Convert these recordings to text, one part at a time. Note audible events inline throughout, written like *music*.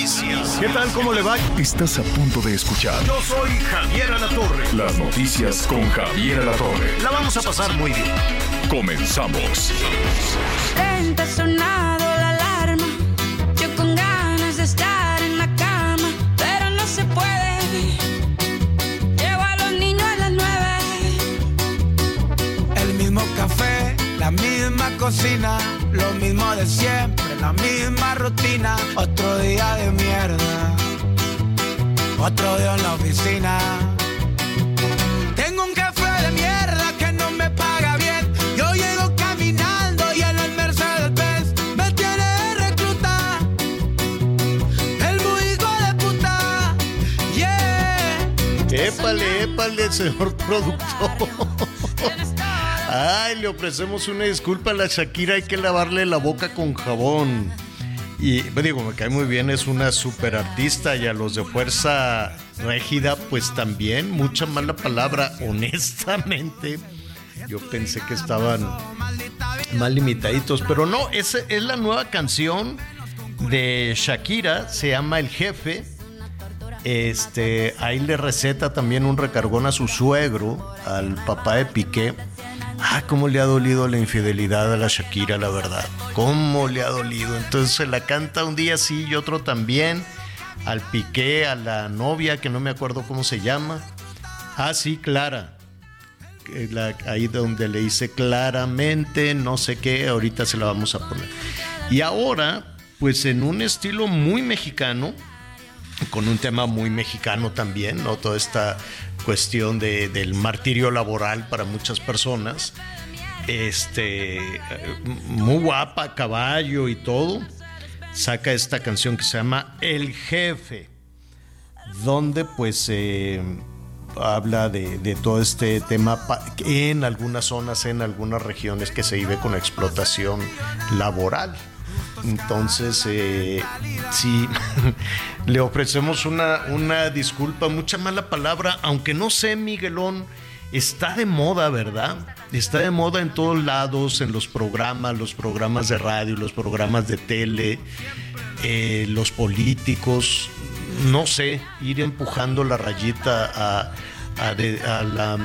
Noticias. ¿Qué tal? ¿Cómo le va? Estás a punto de escuchar Yo soy Javier Alatorre. las noticias con Javier Alatorre. La vamos a pasar muy bien. Comenzamos. Lenta sonado la alarma. Yo con ganas de estar en la cama, pero no se puede. Llevo a los niños a las nueve. El mismo café, la misma cocina, lo mismo de siempre, la misma rutina. Otro día de mierda, otro día en la oficina. Tengo un café de mierda que no me paga bien. Yo llego caminando y en el Mercedes Benz me tiene de recluta. El hijo de puta, yeah. Épale, épale, señor productor. *laughs* Ay, le ofrecemos una disculpa a la Shakira, hay que lavarle la boca con jabón. Y digo, me cae muy bien, es una super artista y a los de Fuerza Régida, pues también, mucha mala palabra, *laughs* honestamente. Yo pensé que estaban mal limitaditos, pero no, esa es la nueva canción de Shakira, se llama El Jefe. Este, ahí le receta también un recargón a su suegro, al papá de Piqué. Ah, cómo le ha dolido la infidelidad a la Shakira, la verdad. Cómo le ha dolido. Entonces se la canta un día sí y otro también. Al Piqué, a la novia, que no me acuerdo cómo se llama. Ah, sí, Clara. La- ahí donde le dice claramente, no sé qué, ahorita se la vamos a poner. Y ahora, pues en un estilo muy mexicano, con un tema muy mexicano también, ¿no? Toda esta cuestión de- del martirio laboral para muchas personas. Este, eh, muy guapa, caballo y todo. Saca esta canción que se llama El Jefe, donde pues habla de, de todo este tema en algunas zonas, en algunas regiones que se vive con explotación laboral. Entonces, eh, sí, *laughs* le ofrecemos una, una disculpa, mucha mala palabra, aunque no sé, Miguelón, está de moda, ¿verdad? Está de moda en todos lados, en los programas, los programas de radio, los programas de tele, eh, los políticos, no sé, ir empujando la rayita a, de- a la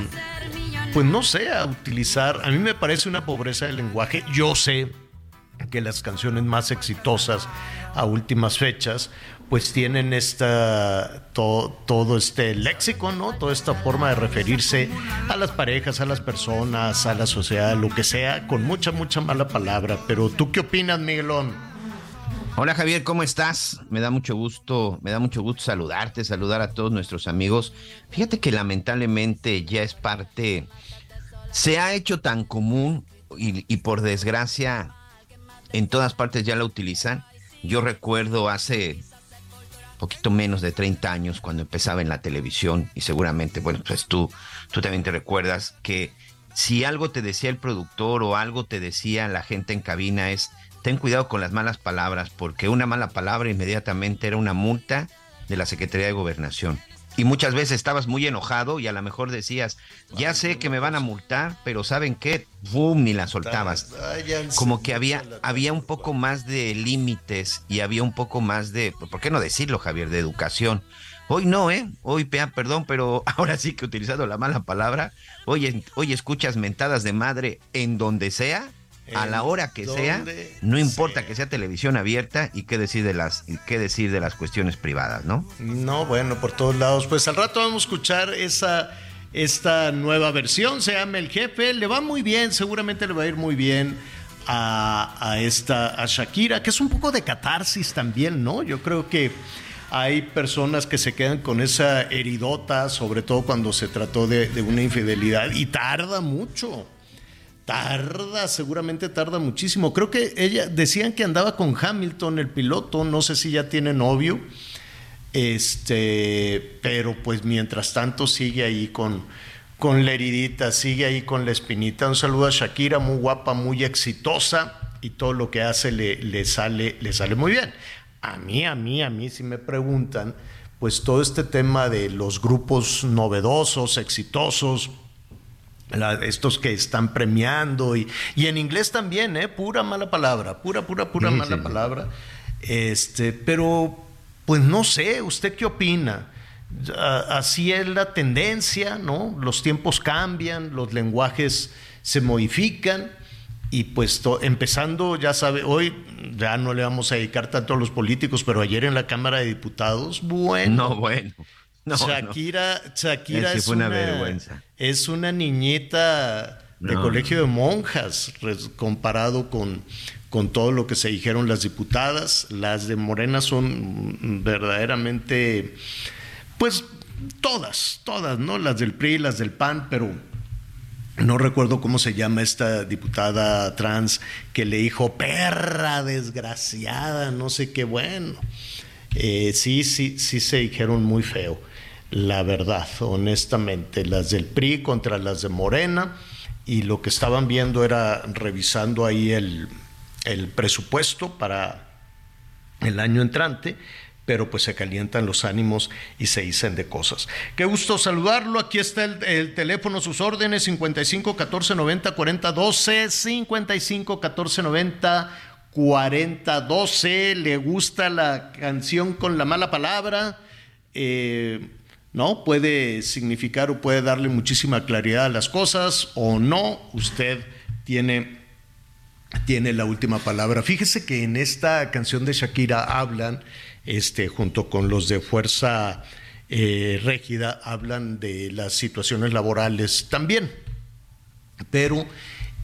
pues no sé, a utilizar, a mí me parece una pobreza de lenguaje, yo sé que las canciones más exitosas a últimas fechas pues tienen esta to- todo este léxico, ¿no? Toda esta forma de referirse a las parejas, a las personas, a la sociedad, lo que sea, con mucha, mucha mala palabra. Pero tú qué opinas, Miguelón? Hola Javier, ¿cómo estás? Me da mucho gusto, me da mucho gusto saludarte, saludar a todos nuestros amigos. Fíjate que lamentablemente ya es parte, se ha hecho tan común y, y por desgracia en todas partes ya la utilizan. Yo recuerdo hace poquito menos de 30 años cuando empezaba en la televisión y seguramente, bueno, pues tú, tú también te recuerdas que si algo te decía el productor o algo te decía la gente en cabina es ten cuidado con las malas palabras porque una mala palabra inmediatamente era una multa de la Secretaría de Gobernación. Y muchas veces estabas muy enojado y a lo mejor decías, ya sé que me van a multar, pero ¿saben qué? ¡Bum! Ni la soltabas como que había, había un poco más de límites y había un poco más de, ¿por qué no decirlo, Javier, de educación? Hoy no, ¿eh? Hoy, perdón, pero *laughs* ahora sí que utilizando la mala palabra, hoy, hoy escuchas mentadas de madre en donde sea, a la hora que sea, no importa sea. que sea televisión abierta y qué decir de las, y qué decir de las cuestiones privadas, ¿no? No, bueno, por todos lados. Pues al rato vamos a escuchar esa, esta nueva versión. Se llama El Jefe. Le va muy bien, seguramente le va a ir muy bien a, a esta, a Shakira, que es un poco de catarsis también, ¿no? Yo creo que hay personas que se quedan con esa heridota, sobre todo cuando se trató de, de una infidelidad, y tarda mucho. Tarda, seguramente tarda muchísimo. Creo que ella decían que andaba con Hamilton, el piloto, no sé si ya tiene novio. Este, pero pues mientras tanto sigue ahí con, con la heridita, sigue ahí con la espinita. Un saludo a Shakira, muy guapa, muy exitosa y todo lo que hace le, le sale, le sale muy bien. A mí, a mí, a mí, si me preguntan, pues todo este tema de los grupos novedosos, exitosos, la- estos que están premiando y, y en inglés también, ¿eh? pura mala palabra, pura, pura, pura Sí, mala sí. palabra. Este, pero, pues no sé, ¿usted qué opina? A- Así es la tendencia, ¿no? Los tiempos cambian, los lenguajes se modifican y pues to- empezando, ya sabe, hoy ya no le vamos a dedicar tanto a los políticos, pero ayer en la Cámara de Diputados, bueno. No, bueno. No, no. Shakira, Shakira es una una, vergüenza. es una niñita de No, colegio de monjas comparado con, con todo lo que se dijeron las diputadas. Las de Morena son verdaderamente, pues todas, todas, ¿no? Las del PRI, las del PAN, pero no recuerdo cómo se llama esta diputada trans que le dijo perra desgraciada, no sé qué bueno. Eh, sí, sí, sí se dijeron muy feo, la verdad, honestamente. Las del PRI contra las de Morena y lo que estaban viendo era revisando ahí el, presupuesto para el año entrante, pero pues se calientan los ánimos y se dicen de cosas. Qué gusto saludarlo. Aquí está el, el teléfono, sus órdenes, 55 14 90 40 12, 55 14 90 40 12. ¿Le gusta la canción con la mala palabra? Eh, ¿no? Puede significar o puede darle muchísima claridad a las cosas o no. Usted tiene tiene la última palabra. Fíjese que en esta canción de Shakira hablan, este, junto con los de Fuerza eh, Régida, hablan de las situaciones laborales también. Pero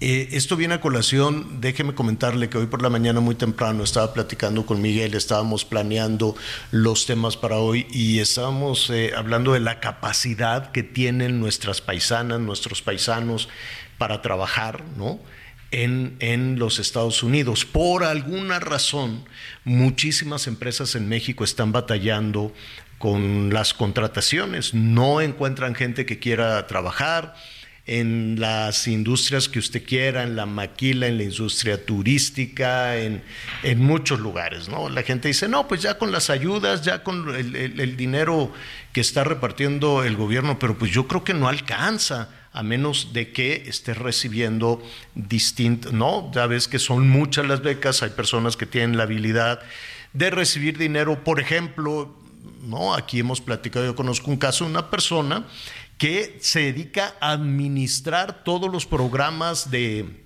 eh, esto viene a colación, déjeme comentarle que hoy por la mañana muy temprano estaba platicando con Miguel, estábamos planeando los temas para hoy y estábamos eh, hablando de la capacidad que tienen nuestras paisanas, nuestros paisanos para trabajar, ¿no? En, en, los Estados Unidos. Por alguna razón, muchísimas empresas en México están batallando con las contrataciones, no encuentran gente que quiera trabajar en las industrias que usted quiera, en la maquila, en la industria turística, en, en muchos lugares, ¿no? La gente dice, no, pues ya con las ayudas, ya con el, el, dinero que está repartiendo el gobierno, pero pues yo creo que no alcanza a menos de que estés recibiendo distinto, no, ya ves que son muchas las becas, hay personas que tienen la habilidad de recibir dinero, por ejemplo, no, aquí hemos platicado, yo conozco un caso una persona que se dedica a administrar todos los programas de,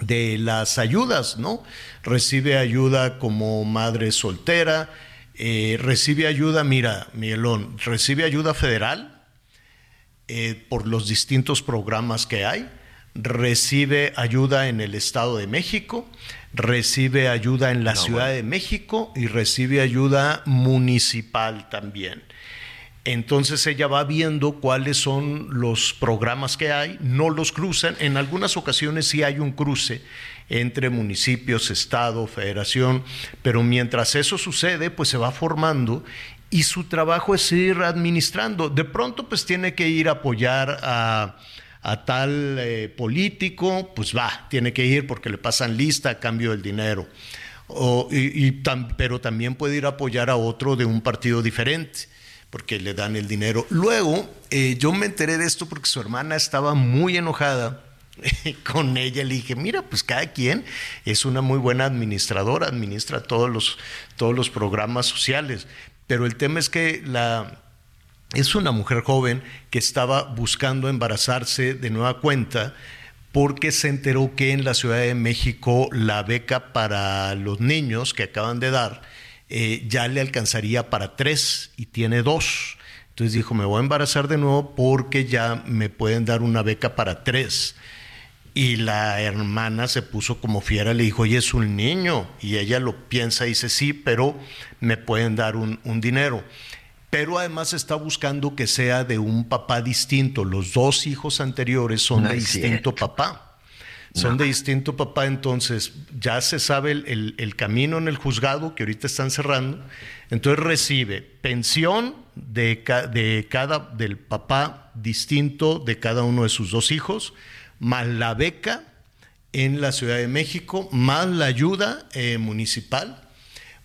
de las ayudas, ¿no? Recibe ayuda como madre soltera, eh, recibe ayuda, mira, Miguelón, recibe ayuda federal, eh, por los distintos programas que hay, recibe ayuda en el Estado de México, recibe ayuda en la no, Ciudad bueno. de México y recibe ayuda municipal también. Entonces ella va viendo cuáles son los programas que hay, no los cruzan, en algunas ocasiones sí hay un cruce entre municipios, estado, federación, pero mientras eso sucede, pues se va formando y su trabajo es ir administrando. De pronto, pues tiene que ir a apoyar a, tal eh, político, pues va, tiene que ir porque le pasan lista a cambio del dinero. O, y, y tam, pero también puede ir a apoyar a otro de un partido diferente porque le dan el dinero. Luego, eh, yo me enteré de esto porque su hermana estaba muy enojada *laughs* con ella le dije, mira, pues cada quien es una muy buena administradora, administra todos los, todos los programas sociales, pero el tema es que es una mujer joven que estaba buscando embarazarse de nueva cuenta porque se enteró que en la Ciudad de México la beca para los niños que acaban de dar eh, ya le alcanzaría para tres y tiene dos. Entonces dijo, me voy a embarazar de nuevo porque ya me pueden dar una beca para tres. Y la hermana se puso como fiera, le dijo, oye, es un niño. Y ella lo piensa y dice, sí, pero me pueden dar un, un dinero. Pero además está buscando que sea de un papá distinto. Los dos hijos anteriores son No de distinto cierto. papá. Son de distinto papá, entonces ya se sabe el, el- el camino en el juzgado que ahorita están cerrando. Entonces recibe pensión de, ca- de cada del papá distinto de cada uno de sus dos hijos, más la beca en la Ciudad de México, más la ayuda eh, municipal,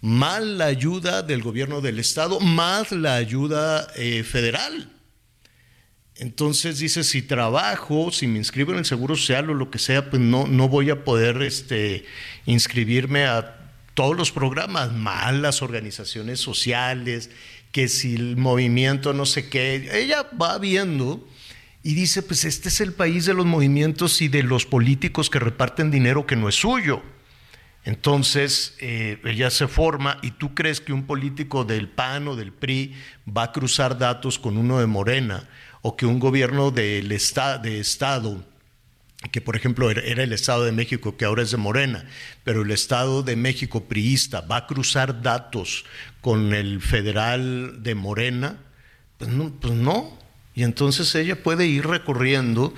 más la ayuda del gobierno del estado, más la ayuda eh, federal. Entonces dice, si trabajo, si me inscribo en el Seguro Social o lo que sea, pues no, no voy a poder este, inscribirme a todos los programas, más las organizaciones sociales, que si el movimiento no sé qué. Ella va viendo y dice, pues este es el país de los movimientos y de los políticos que reparten dinero que no es suyo. Entonces, eh, ella se forma y tú crees que un político del PAN o del PRI va a cruzar datos con uno de Morena o que un gobierno del esta- de Estado, que por ejemplo era, el Estado de México, que ahora es de Morena, pero el Estado de México priista va a cruzar datos con el federal de Morena, pues no, pues no. Y entonces ella puede ir recorriendo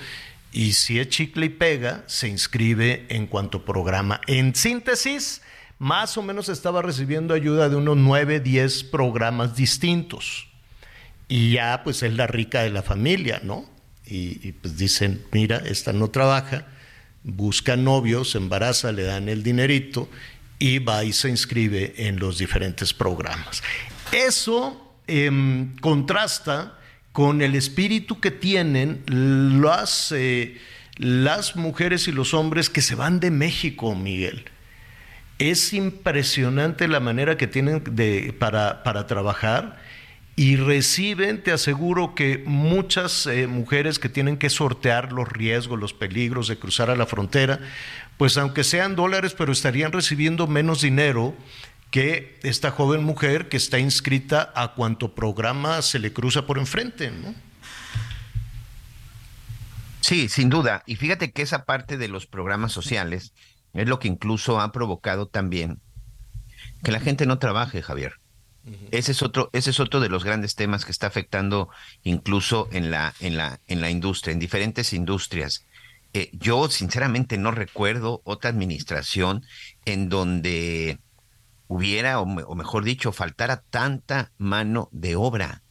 y si es chicle y pega, se inscribe en cuanto programa. En síntesis, más o menos estaba recibiendo ayuda de unos 9, 10 programas distintos. Y ya pues es la rica de la familia, ¿no? Y, pues dicen, mira, esta no trabaja, busca novios, se embaraza, le dan el dinerito y va y se inscribe en los diferentes programas. Eso em, contrasta con el espíritu que tienen las, eh, las mujeres y los hombres que se van de México, Miguel. Es impresionante la manera que tienen de, para, para trabajar y reciben, te aseguro que muchas eh, mujeres que tienen que sortear los riesgos, los peligros de cruzar a la frontera, pues aunque sean dólares, pero estarían recibiendo menos dinero que esta joven mujer que está inscrita a cuanto programa se le cruza por enfrente, ¿no? Sí, sin duda. Y fíjate que esa parte de los programas sociales es lo que incluso ha provocado también que la gente no trabaje, Javier. Ese es otro, ese es otro de los grandes temas que está afectando incluso en la, en la, en la industria, en diferentes industrias. Eh, yo sinceramente no recuerdo otra administración en donde hubiera, o, me- o mejor dicho, faltara tanta mano de obra,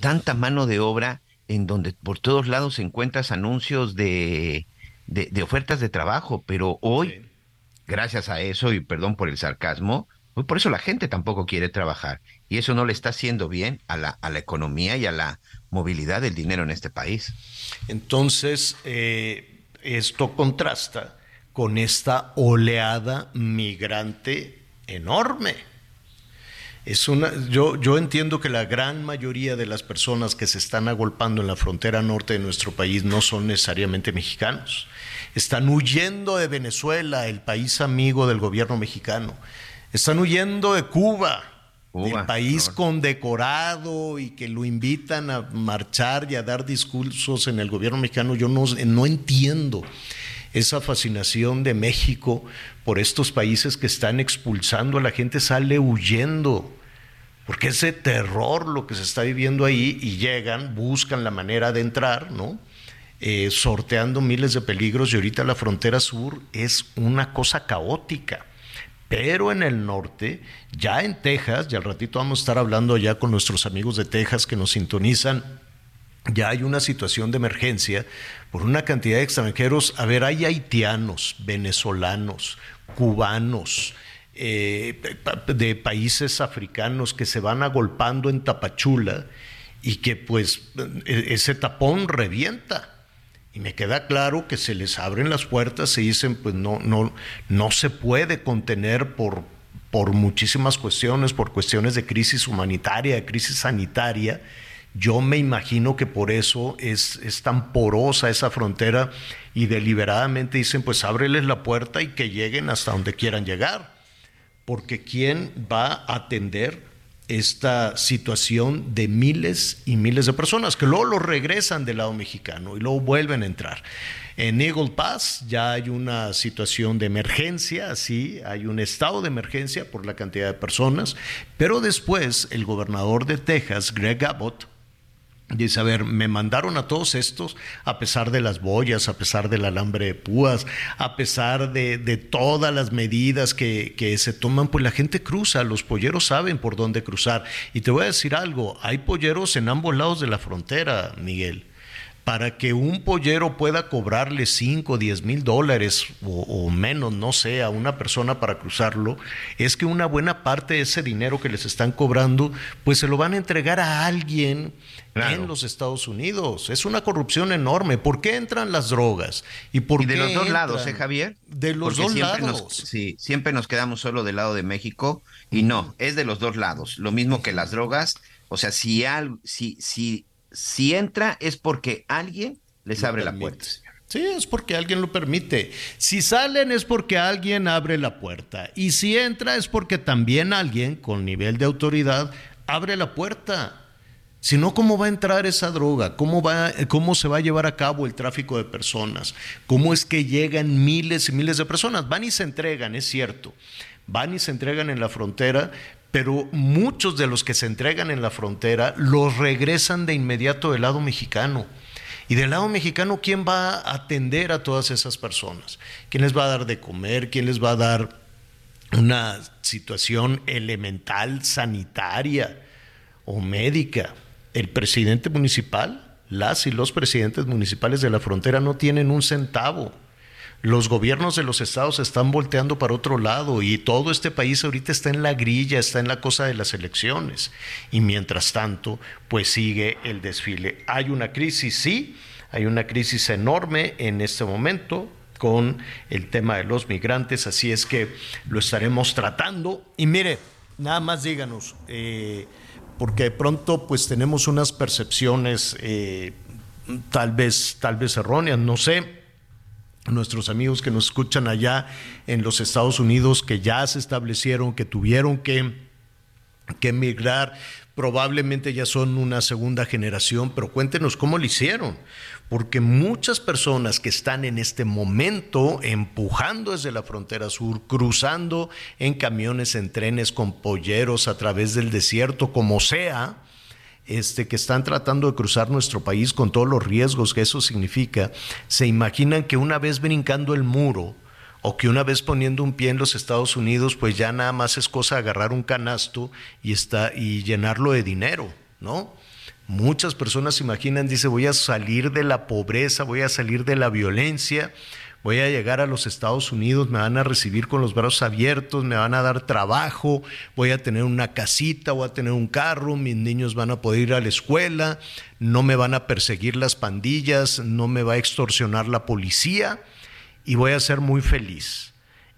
tanta mano de obra en donde por todos lados encuentras anuncios de, de, de ofertas de trabajo, pero hoy, gracias a eso, y perdón por el sarcasmo, por eso la gente tampoco quiere trabajar, y eso no le está haciendo bien a la, a la economía y a la movilidad del dinero en este país. Entonces, eh, esto contrasta con esta oleada migrante enorme. Es una, yo, yo entiendo que la gran mayoría de las personas que se están agolpando en la frontera norte de nuestro país no son necesariamente mexicanos. Están huyendo de Venezuela, el país amigo del gobierno mexicano. Están huyendo de Cuba, Cuba, el país condecorado y que lo invitan a marchar y a dar discursos en el gobierno mexicano. Yo no, no entiendo esa fascinación de México por estos países que están expulsando a la gente, sale huyendo. Porque ese terror lo que se está viviendo ahí y llegan, buscan la manera de entrar, ¿no? Eh, sorteando miles de peligros y ahorita la frontera sur es una cosa caótica. Pero en el norte, ya en Texas, y al ratito vamos a estar hablando ya con nuestros amigos de Texas que nos sintonizan, ya hay una situación de emergencia por una cantidad de extranjeros. A ver, hay haitianos, venezolanos, cubanos, eh, de países africanos que se van agolpando en Tapachula y que pues ese tapón revienta. Y me queda claro que se les abren las puertas y dicen, pues no, no, no se puede contener por, por muchísimas cuestiones, por cuestiones de crisis humanitaria, de crisis sanitaria. Yo me imagino que por eso es, es tan porosa esa frontera y deliberadamente dicen, pues ábreles la puerta y que lleguen hasta donde quieran llegar. Porque ¿quién va a atender esta situación de miles y miles de personas que luego lo regresan del lado mexicano y luego vuelven a entrar. En Eagle Pass ya hay una situación de emergencia, sí, hay un estado de emergencia por la cantidad de personas, pero después el gobernador de Texas, Greg Abbott, Dice, a ver, me mandaron a todos estos, a pesar de las boyas, a pesar del alambre de púas, a pesar de, de todas las medidas que, que, se toman, pues la gente cruza, los polleros saben por dónde cruzar. Y te voy a decir algo, hay polleros en ambos lados de la frontera, Miguel para que un pollero pueda cobrarle 5, 10 mil dólares o, o, menos, no sé, a una persona para cruzarlo, es que una buena parte de ese dinero que les están cobrando, pues se lo van a entregar a alguien claro. en los Estados Unidos. Es una corrupción enorme. ¿Por qué entran las drogas? Y, por y de los dos lados, ¿eh, Javier? De los Porque dos lados. Nos, sí, siempre nos quedamos solo del lado de México y no, es de los dos lados. Lo mismo que las drogas. O sea, si, al, si, si si entra es porque alguien les lo abre permite. la puerta. Sí, es porque alguien lo permite. Si salen es porque alguien abre la puerta. Y si entra es porque también alguien con nivel de autoridad abre la puerta. Si no, ¿cómo va a entrar esa droga? ¿Cómo, va, ¿Cómo se va a llevar a cabo el tráfico de personas? ¿Cómo es que llegan miles y miles de personas? Van y se entregan, es cierto. Van y se entregan en la frontera, pero muchos de los que se entregan en la frontera los regresan de inmediato del lado mexicano. Y del lado mexicano, ¿quién va a atender a todas esas personas? ¿Quién les va a dar de comer? ¿Quién les va a dar una situación elemental sanitaria o médica? El presidente municipal, las y los presidentes municipales de la frontera no tienen un centavo los gobiernos de los estados están volteando para otro lado y todo este país ahorita está en la grilla, está en la cosa de las elecciones. Y mientras tanto, pues sigue el desfile. Hay una crisis, sí, hay una crisis enorme en este momento con el tema de los migrantes, así es que lo estaremos tratando. Y mire, nada más díganos, eh, porque de pronto pues tenemos unas percepciones eh, tal vez, tal vez erróneas, no sé. Nuestros amigos que nos escuchan allá en los Estados Unidos, que ya se establecieron, que tuvieron que, que emigrar, probablemente ya son una segunda generación, pero cuéntenos cómo lo hicieron, porque muchas personas que están en este momento empujando desde la frontera sur, cruzando en camiones, en trenes, con polleros a través del desierto, como sea, este, que están tratando de cruzar nuestro país con todos los riesgos que eso significa, se imaginan que una vez brincando el muro o que una vez poniendo un pie en los Estados Unidos, pues ya nada más es cosa de agarrar un canasto y, está, y llenarlo de dinero, ¿no? Muchas personas se imaginan, dice, voy a salir de la pobreza, voy a salir de la violencia, voy a llegar a los Estados Unidos, me van a recibir con los brazos abiertos, me van a dar trabajo, voy a tener una casita, voy a tener un carro, mis niños van a poder ir a la escuela, no me van a perseguir las pandillas, no me va a extorsionar la policía y voy a ser muy feliz.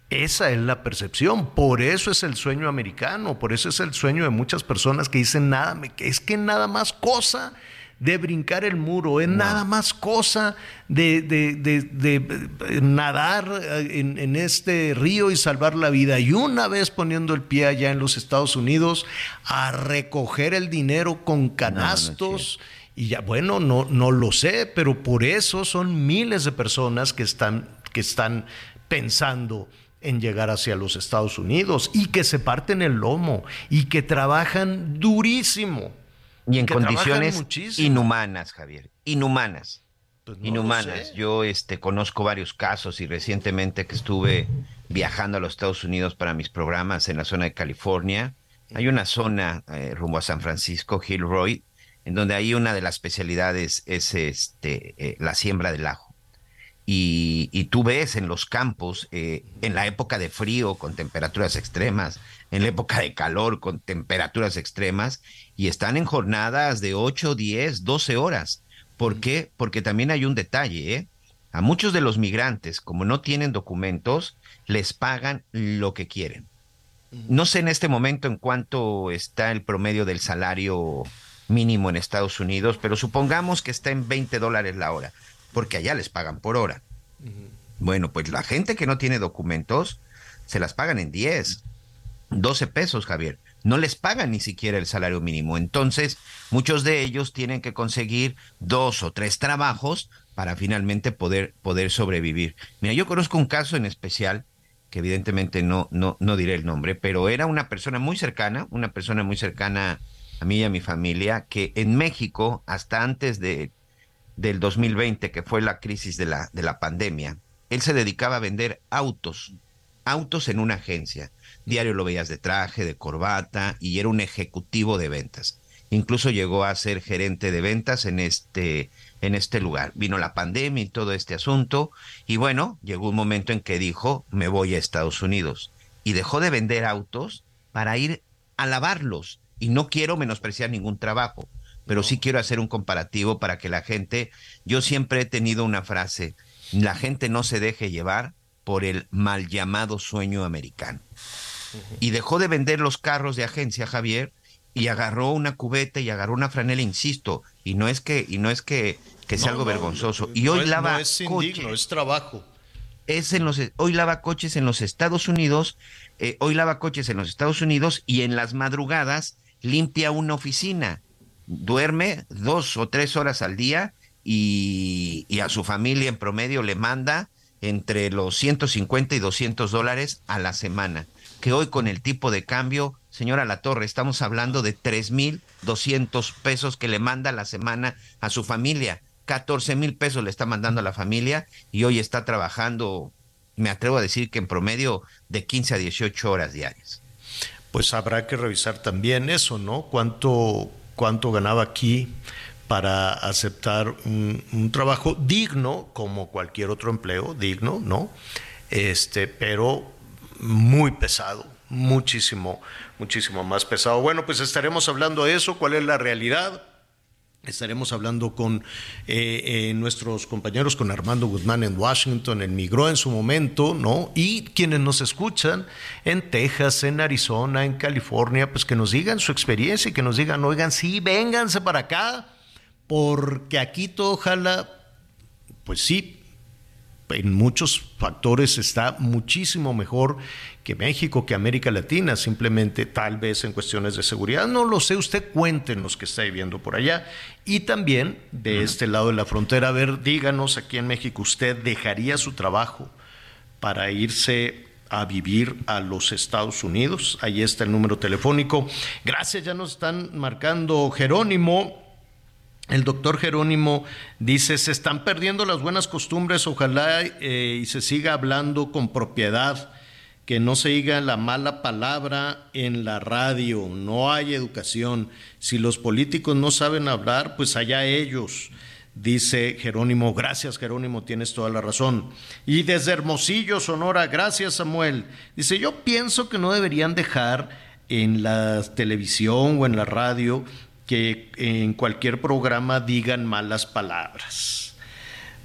Esa es la percepción, por eso es el sueño americano, por eso es el sueño de muchas personas que dicen nada, es que nada más cosa de brincar el muro, es nada más cosa de, de, de, de nadar en, en, este río y salvar la vida. Y una vez poniendo el pie allá en los Estados Unidos, a recoger el dinero con canastos. No, no y ya, bueno, no, no lo sé, pero por eso son miles de personas que están, que están pensando en llegar hacia los Estados Unidos y que se parten el lomo y que trabajan durísimo y en condiciones inhumanas, Javier, inhumanas. Pues no inhumanas. Yo este conozco varios casos y recientemente que estuve viajando a los Estados Unidos para mis programas en la zona de California, hay una zona eh, rumbo a San Francisco, Hillroy, en donde hay una de las especialidades es este eh, la siembra del ajo. Y, y, tú ves en los campos, eh, en la época de frío con temperaturas extremas, en la época de calor con temperaturas extremas, y están en jornadas de 8, 10, 12 horas. ¿Por qué? Porque también hay un detalle, ¿eh? A muchos de los migrantes, como no tienen documentos, les pagan lo que quieren. No sé en este momento en cuánto está el promedio del salario mínimo en Estados Unidos, pero supongamos que está en 20 dólares la hora, porque allá les pagan por hora. Uh -huh. Bueno, pues la gente que no tiene documentos se las pagan en 10, 12 pesos, Javier no les pagan ni siquiera el salario mínimo. Entonces, muchos de ellos tienen que conseguir dos o tres trabajos para finalmente poder, poder sobrevivir. Mira, yo conozco un caso en especial, que evidentemente no, no, no diré el nombre, pero era una persona muy cercana, una persona muy cercana a mí y a mi familia, que en México, hasta antes de, del 2020, que fue la crisis de la, de la pandemia, él se dedicaba a vender autos, autos en una agencia. Diario lo veías de traje, de corbata, y era un ejecutivo de ventas. Incluso llegó a ser gerente de ventas en este, en este lugar. Vino la pandemia y todo este asunto, y bueno, llegó un momento en que dijo, me voy a Estados Unidos. Y dejó de vender autos para ir a lavarlos. Y no quiero menospreciar ningún trabajo, pero sí quiero hacer un comparativo para que la gente, yo siempre he tenido una frase, la gente no se deje llevar por el mal llamado sueño americano. Y dejó de vender los carros de agencia, Javier, y agarró una cubeta y agarró una franela, insisto, y no es que, y no es que, que sea No, algo no, vergonzoso. y no hoy es- lava no es coches indigno, es trabajo. es en los hoy lava coches en los Estados Unidos, eh, hoy lava coches en los Estados Unidos y en las madrugadas limpia una oficina, duerme dos o tres horas al día y, a su familia en promedio le manda entre los 150 y 200 dólares a la semana. Que hoy con el tipo de cambio, señora La Torre, estamos hablando de 3.200 pesos que le manda a la semana a su familia. 14 mil pesos le está mandando a la familia y hoy está trabajando, me atrevo a decir que en promedio de 15 a 18 horas diarias. Pues habrá que revisar también eso, ¿no? ¿Cuánto, cuánto ganaba aquí para aceptar un, trabajo digno, como cualquier otro empleo, digno, ¿no? Este, pero muy pesado, muchísimo, muchísimo más pesado. Bueno, pues estaremos hablando de eso, cuál es la realidad. Estaremos hablando con eh, eh, nuestros compañeros, con Armando Guzmán en Washington, él migró en su momento, ¿no? Y quienes nos escuchan en Texas, en Arizona, en California, pues que nos digan su experiencia y que nos digan, oigan, sí, vénganse para acá, porque aquí todo ojalá, pues sí, en muchos factores está muchísimo mejor que México, que América Latina, simplemente tal vez en cuestiones de seguridad. No lo sé, usted cuéntenos que está viviendo por allá. Y también de este lado de la frontera, a ver, díganos aquí en México, ¿usted dejaría su trabajo para irse a vivir a los Estados Unidos? Ahí está el número telefónico. Gracias, ya nos están marcando Jerónimo. El doctor Jerónimo dice, se están perdiendo las buenas costumbres, ojalá eh, y se siga hablando con propiedad, que no se diga la mala palabra en la radio, no hay educación. Si los políticos no saben hablar, pues allá ellos. Dice Jerónimo, gracias Jerónimo, tienes toda la razón. Y desde Hermosillo, Sonora, gracias Samuel. Dice, yo pienso que no deberían dejar en la televisión o en la radio que en cualquier programa digan malas palabras.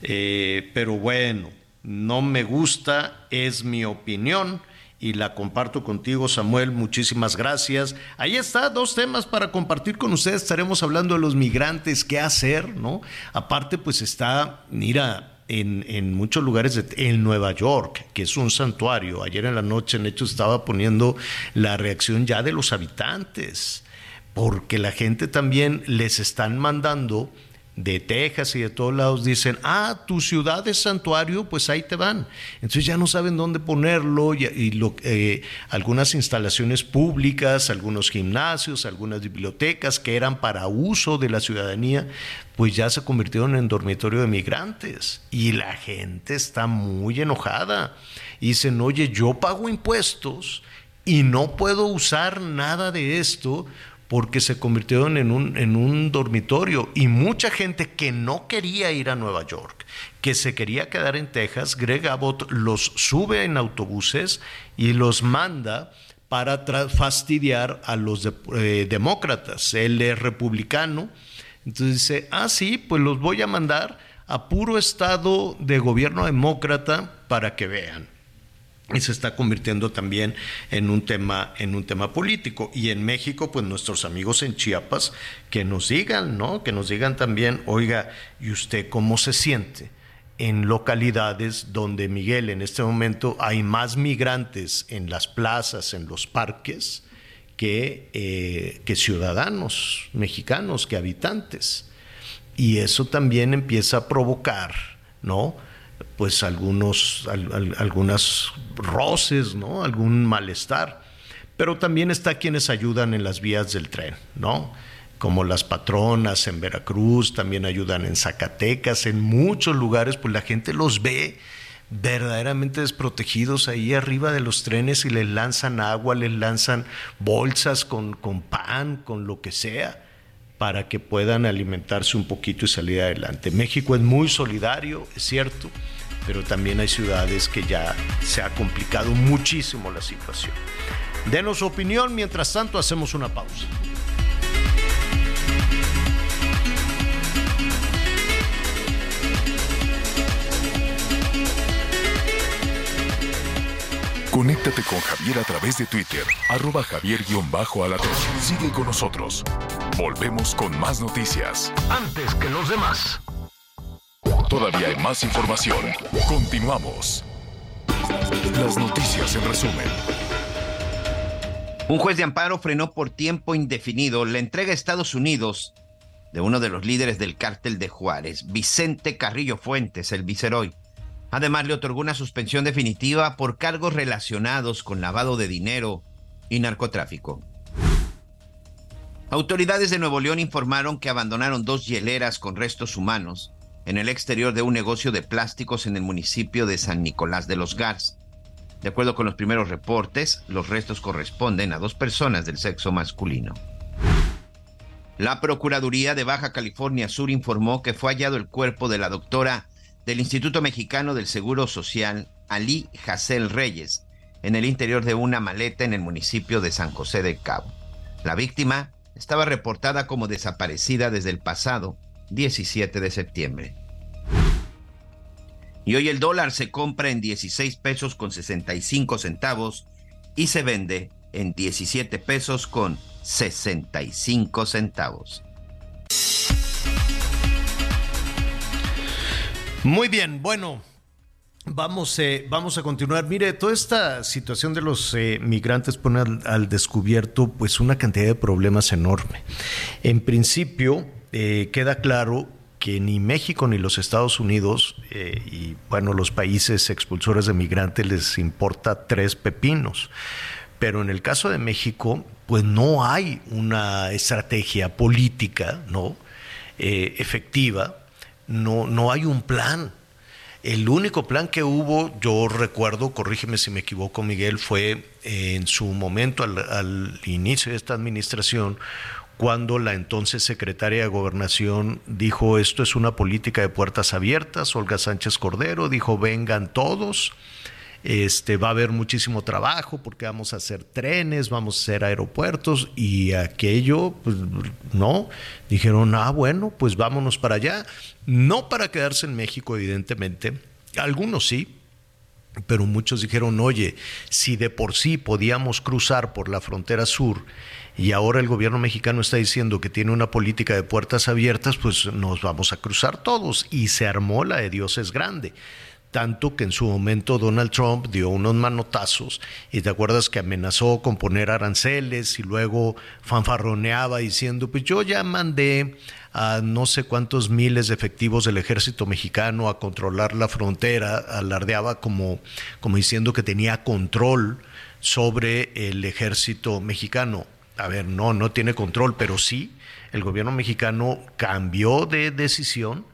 Eh, pero bueno, no me gusta, es mi opinión y la comparto contigo, Samuel. Muchísimas gracias. Ahí está, dos temas para compartir con ustedes. Estaremos hablando de los migrantes, qué hacer, ¿no? Aparte, pues está, mira, en, en, muchos lugares en Nueva York, que es un santuario. Ayer en la noche, en hecho, estaba poniendo la reacción ya de los habitantes, porque la gente también les están mandando de Texas y de todos lados dicen, ah, tu ciudad es santuario, pues ahí te van. Entonces ya no saben dónde ponerlo y, eh, algunas instalaciones públicas, algunos gimnasios, algunas bibliotecas que eran para uso de la ciudadanía, pues ya se convirtieron en dormitorio de migrantes. Y la gente está muy enojada. Y dicen, oye, yo pago impuestos y no puedo usar nada de esto porque se convirtieron en un, dormitorio y mucha gente que no quería ir a Nueva York, que se quería quedar en Texas, Greg Abbott los sube en autobuses y los manda para fastidiar a los eh, demócratas. Él es republicano, entonces dice, ah, sí, pues los voy a mandar a puro estado de gobierno demócrata para que vean y se está convirtiendo también en un tema en un tema político. Y en México pues nuestros amigos en Chiapas que nos digan no que nos digan también oiga y usted cómo se siente en localidades donde Miguel en este momento hay más migrantes en las plazas en los parques que, eh, que ciudadanos mexicanos que habitantes y eso también empieza a provocar no pues algunos, al, al, algunas roces, ¿no? Algún malestar. Pero también está quienes ayudan en las vías del tren, ¿no? Como las patronas en Veracruz, también ayudan en Zacatecas, en muchos lugares, pues la gente los ve verdaderamente desprotegidos ahí arriba de los trenes y les lanzan agua, les lanzan bolsas con, con pan, con lo que sea para que puedan alimentarse un poquito y salir adelante. México es muy solidario, es cierto, pero también hay ciudades que ya se ha complicado muchísimo la situación. Denos su opinión, mientras tanto hacemos una pausa. Conéctate con Javier a través de Twitter, arroba javier-alatón. Sigue con nosotros. Volvemos con más noticias. Antes que los demás. Todavía hay más información. Continuamos. Las noticias en resumen. Un juez de amparo frenó por tiempo indefinido la entrega a Estados Unidos de uno de los líderes del cártel de Juárez, Vicente Carrillo Fuentes, el viceroy. Además, le otorgó una suspensión definitiva por cargos relacionados con lavado de dinero y narcotráfico. Autoridades de Nuevo León informaron que abandonaron dos hieleras con restos humanos en el exterior de un negocio de plásticos en el municipio de San Nicolás de los Gars. De acuerdo con los primeros reportes, los restos corresponden a dos personas del sexo masculino. La Procuraduría de Baja California Sur informó que fue hallado el cuerpo de la doctora del Instituto Mexicano del Seguro Social, Ali Hassel Reyes, en el interior de una maleta en el municipio de San José de Cabo. La víctima estaba reportada como desaparecida desde el pasado 17 de septiembre. Y hoy el dólar se compra en 16 pesos con 65 centavos y se vende en 17 pesos con 65 centavos. Muy bien, bueno, Vamos, eh, vamos a continuar. Mire, toda esta situación de los eh, migrantes pone al, al, descubierto pues una cantidad de problemas enorme. En principio, eh, queda claro que ni México ni los Estados Unidos eh, y bueno los países expulsores de migrantes les importa tres pepinos. Pero en el caso de México, pues no hay una estrategia política, ¿no? Eh, efectiva, no, no hay un plan. El único plan que hubo, yo recuerdo, corrígeme si me equivoco Miguel, fue en su momento al, al, inicio de esta administración, cuando la entonces secretaria de Gobernación dijo esto es una política de puertas abiertas, Olga Sánchez Cordero dijo vengan todos, este, va a haber muchísimo trabajo porque vamos a hacer trenes, vamos a hacer aeropuertos y aquello, pues no, dijeron, ah, bueno, pues vámonos para allá, no para quedarse en México, evidentemente, algunos sí, pero muchos dijeron, oye, si de por sí podíamos cruzar por la frontera sur y ahora el gobierno mexicano está diciendo que tiene una política de puertas abiertas, pues nos vamos a cruzar todos. Y se armó la de Dios es grande tanto que en su momento Donald Trump dio unos manotazos y te acuerdas que amenazó con poner aranceles y luego fanfarroneaba diciendo, pues yo ya mandé a no sé cuántos miles de efectivos del ejército mexicano a controlar la frontera, alardeaba como, como diciendo que tenía control sobre el ejército mexicano. A ver, no, no tiene control, pero sí, el gobierno mexicano cambió de decisión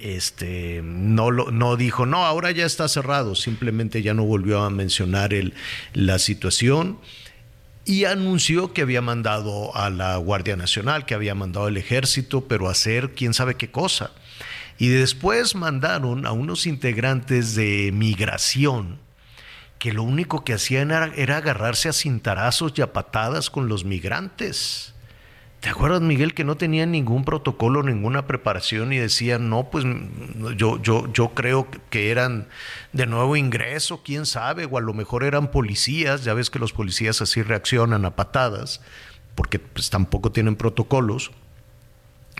este, no, lo, no dijo, no, ahora ya está cerrado, simplemente ya no volvió a mencionar el, la situación y anunció que había mandado a la Guardia Nacional, que había mandado al ejército, pero hacer quién sabe qué cosa. Y después mandaron a unos integrantes de migración que lo único que hacían era, agarrarse a cintarazos y a patadas con los migrantes. ¿Te acuerdas, Miguel, que no tenían ningún protocolo, ninguna preparación y decían, no, pues yo, yo, yo creo que eran de nuevo ingreso, quién sabe, o a lo mejor eran policías, ya ves que los policías así reaccionan a patadas, porque pues tampoco tienen protocolos.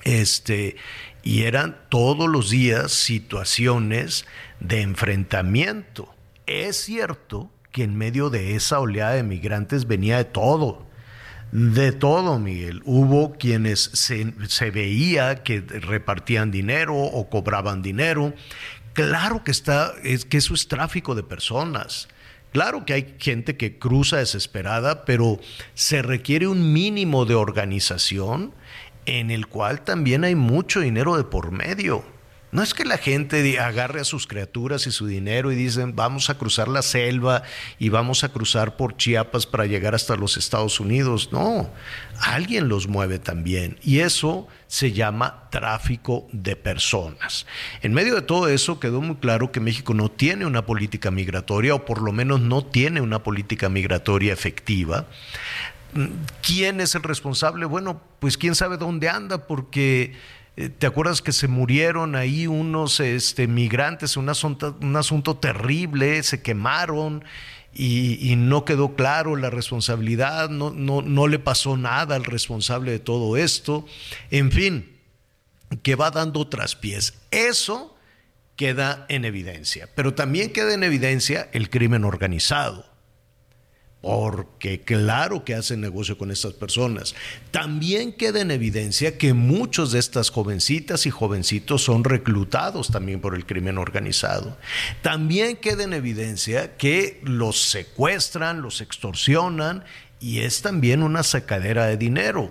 Este, y eran todos los días situaciones de enfrentamiento. Es cierto que en medio de esa oleada de migrantes venía de todo, de todo, Miguel. Hubo quienes se, se, veía que repartían dinero o cobraban dinero. Claro que está, es que eso es tráfico de personas. Claro que hay gente que cruza desesperada, pero se requiere un mínimo de organización en el cual también hay mucho dinero de por medio. No es que la gente agarre a sus criaturas y su dinero y dicen vamos a cruzar la selva y vamos a cruzar por Chiapas para llegar hasta los Estados Unidos. No, alguien los mueve también y eso se llama tráfico de personas. En medio de todo eso quedó muy claro que México no tiene una política migratoria o por lo menos no tiene una política migratoria efectiva. ¿Quién es el responsable? Bueno, pues quién sabe dónde anda porque ¿Te acuerdas que se murieron ahí unos este, migrantes, un asunto, un asunto terrible, se quemaron y, no quedó claro la responsabilidad, no, no le pasó nada al responsable de todo esto? En fin, que va dando traspiés. Eso queda en evidencia, pero también queda en evidencia el crimen organizado porque claro que hacen negocio con estas personas. También queda en evidencia que muchos de estas jovencitas y jovencitos son reclutados también por el crimen organizado. También queda en evidencia que los secuestran, los extorsionan y es también una sacadera de dinero.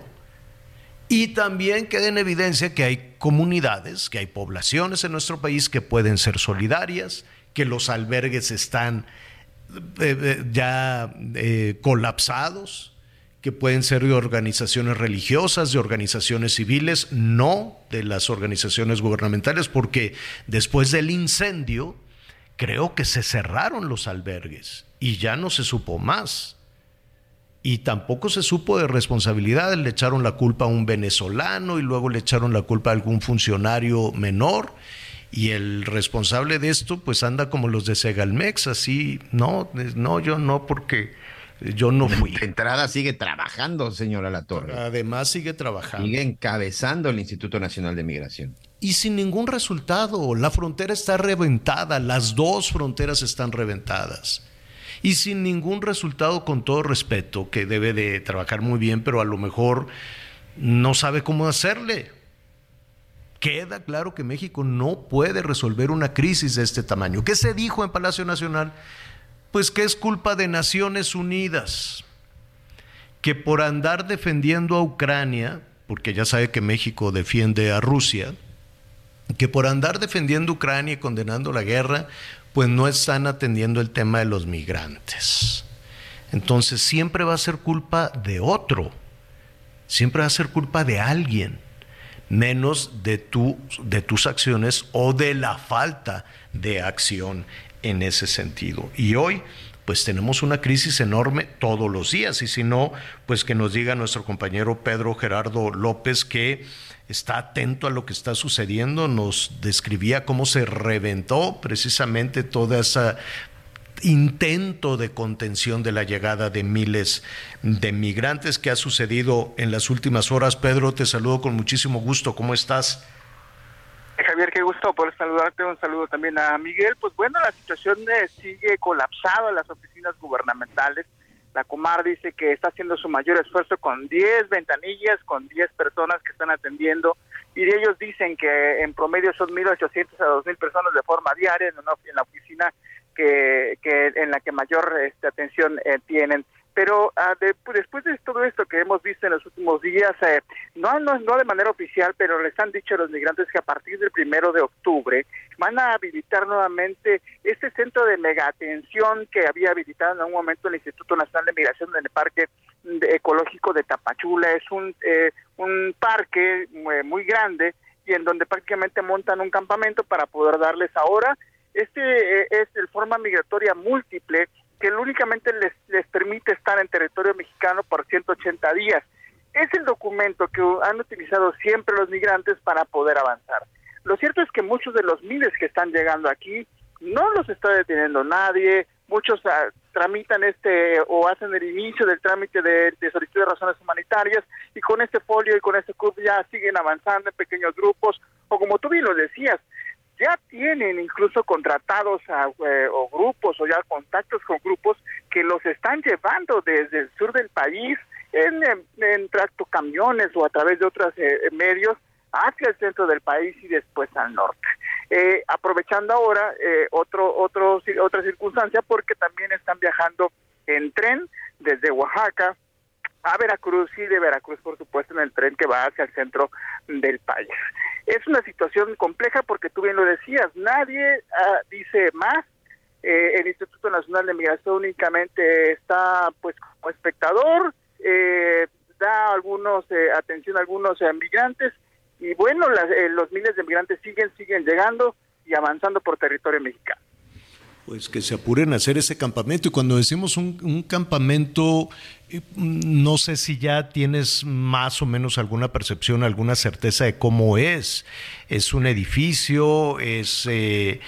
Y también queda en evidencia que hay comunidades, que hay poblaciones en nuestro país que pueden ser solidarias, que los albergues están eh, eh, ya eh, colapsados, que pueden ser de organizaciones religiosas, de organizaciones civiles, no de las organizaciones gubernamentales, porque después del incendio creo que se cerraron los albergues y ya no se supo más. Y tampoco se supo de responsabilidad, le echaron la culpa a un venezolano y luego le echaron la culpa a algún funcionario menor y el responsable de esto pues anda como los de Segalmex, así, no, no, yo no, porque yo no fui. De entrada sigue trabajando, señora Latorre. Además sigue trabajando. Sigue encabezando el Instituto Nacional de Migración. Y sin ningún resultado, la frontera está reventada, las dos fronteras están reventadas. Y sin ningún resultado, con todo respeto, que debe de trabajar muy bien, pero a lo mejor no sabe cómo hacerle queda claro que México no puede resolver una crisis de este tamaño. ¿Qué se dijo en Palacio Nacional? Pues que es culpa de Naciones Unidas, que por andar defendiendo a Ucrania, porque ya sabe que México defiende a Rusia, que por andar defendiendo a Ucrania y condenando la guerra, pues no están atendiendo el tema de los migrantes. Entonces siempre va a ser culpa de otro, siempre va a ser culpa de alguien menos de, tu, de tus acciones o de la falta de acción en ese sentido. Y hoy pues tenemos una crisis enorme todos los días y si no, pues que nos diga nuestro compañero Pedro Gerardo López que está atento a lo que está sucediendo, nos describía cómo se reventó precisamente toda esa intento de contención de la llegada de miles de migrantes que ha sucedido en las últimas horas. Pedro, te saludo con muchísimo gusto. ¿Cómo estás? Javier, qué gusto poder saludarte. Un saludo también a Miguel. Pues bueno, la situación eh, sigue colapsada en las oficinas gubernamentales. La Comar dice que está haciendo su mayor esfuerzo con 10 ventanillas, con 10 personas que están atendiendo y ellos dicen que en promedio son 1.800 a 2.000 personas de forma diaria en la oficina que, en la que mayor este, atención eh, tienen. Pero pues, después de todo esto que hemos visto en los últimos días, eh, no, no, de manera oficial, pero les han dicho a los migrantes que a partir del primero de octubre van a habilitar nuevamente este centro de mega atención que había habilitado en algún momento el Instituto Nacional de Migración en el Parque Ecológico de Tapachula. Es un, eh, un parque muy grande y en donde prácticamente montan un campamento para poder darles ahora este eh, es el forma migratoria múltiple que únicamente les, les permite estar en territorio mexicano por 180 días. Es el documento que han utilizado siempre los migrantes para poder avanzar. Lo cierto es que muchos de los miles que están llegando aquí no los está deteniendo nadie, muchos ah, tramitan este o hacen el inicio del trámite de, de, solicitud de razones humanitarias y con este folio y con este CUP ya siguen avanzando en pequeños grupos o como tú bien lo decías, ya tienen incluso contratados a, eh, o grupos o ya contactos con grupos que los están llevando desde el sur del país en, en, tracto camiones o a través de otros eh, medios hacia el centro del país y después al norte. Eh, aprovechando ahora eh, otro, otro, otra circunstancia porque también están viajando en tren desde Oaxaca a Veracruz y de Veracruz, por supuesto, en el tren que va hacia el centro del país. Es una situación compleja porque tú bien lo decías, nadie ah, dice más. Eh, el Instituto Nacional de Migración únicamente está pues como espectador, eh, da algunos eh, atención a algunos migrantes y bueno, los miles de migrantes siguen, siguen llegando y avanzando por territorio mexicano pues que se apuren a hacer ese campamento. Y cuando decimos un, campamento, eh, no sé si ya tienes más o menos alguna percepción, alguna certeza de cómo es. Es un edificio, es... Eh,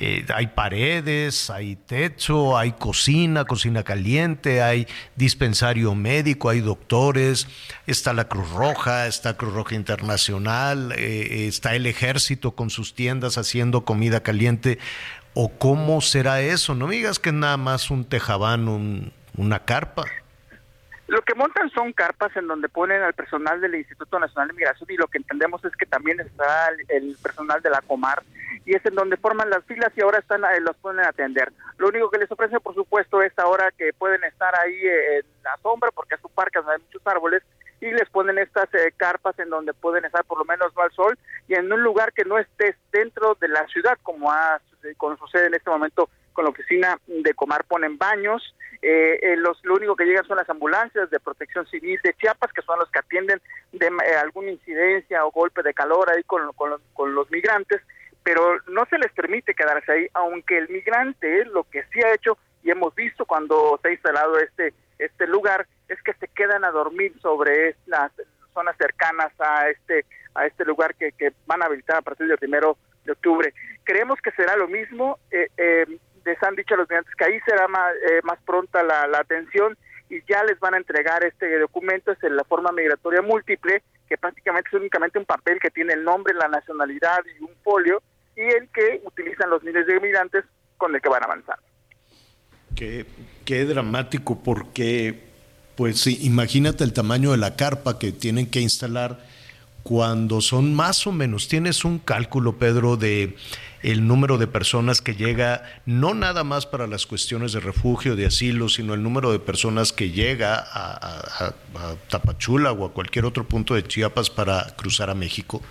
eh, hay paredes, hay techo, hay cocina, cocina caliente, hay dispensario médico, hay doctores, está la Cruz Roja, está Cruz Roja Internacional, está el ejército con sus tiendas haciendo comida caliente o cómo será eso. No me digas que es nada más un tejabán, un, una carpa. Lo que montan son carpas en donde ponen al personal del Instituto Nacional de Migración y lo que entendemos es que también está el, personal de la Comar y es en donde forman las filas y ahora están eh, los pueden atender. Lo único que les ofrece, por supuesto, es ahora que pueden estar ahí eh, en la sombra porque es un parque donde hay muchos árboles y les ponen estas eh, carpas en donde pueden estar por lo menos no al sol y en un lugar que no esté dentro de la ciudad como, ha, como sucede en este momento con la oficina de Comar ponen baños, eh, eh, los, lo único que llegan son las ambulancias de protección civil de Chiapas, que son los que atienden de alguna incidencia o golpe de calor ahí con, con, con, los migrantes, pero no se les permite quedarse ahí, aunque el migrante lo que sí ha hecho, y hemos visto cuando se ha instalado este, este lugar, es que se quedan a dormir sobre las zonas cercanas a este a este lugar que, que van a habilitar a partir del primero de octubre. Creemos que será lo mismo. Eh, eh, les han dicho a los migrantes que ahí será más, eh, más pronta la, atención y ya les van a entregar este documento, es en la forma migratoria múltiple, que prácticamente es únicamente un papel que tiene el nombre, la nacionalidad y un folio, y el que utilizan los miles de migrantes con el que van avanzando. Qué, qué dramático, porque pues imagínate el tamaño de la carpa que tienen que instalar cuando son más o menos, tienes un cálculo, Pedro, de el número de personas que llega, no nada más para las cuestiones de refugio, de asilo, sino el número de personas que llega a Tapachula o a cualquier otro punto de Chiapas para cruzar a México?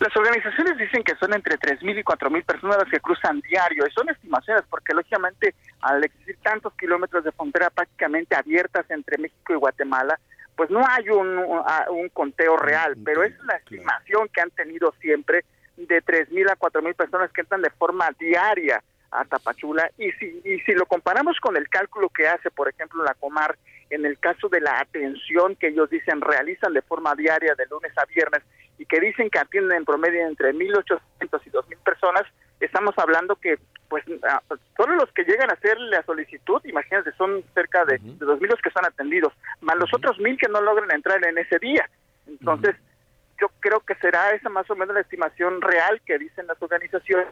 Las organizaciones dicen que son entre 3.000 y 4.000 personas las que cruzan diario, y son estimaciones porque lógicamente al existir tantos kilómetros de frontera prácticamente abiertas entre México y Guatemala, pues no hay un, un conteo real, pero es la estimación que han tenido siempre de 3.000 a 4.000 personas que entran de forma diaria a Tapachula. Y si, y si lo comparamos con el cálculo que hace, por ejemplo, la Comar en el caso de la atención que ellos dicen realizan de forma diaria de lunes a viernes y que dicen que atienden en promedio entre 1.800 y 2.000 personas, estamos hablando que pues solo los que llegan a hacer la solicitud, imagínense, son cerca de, de 2.000 los que son atendidos, más los otros 1.000 que no logran entrar en ese día. Entonces, yo creo que será esa más o menos la estimación real que dicen las organizaciones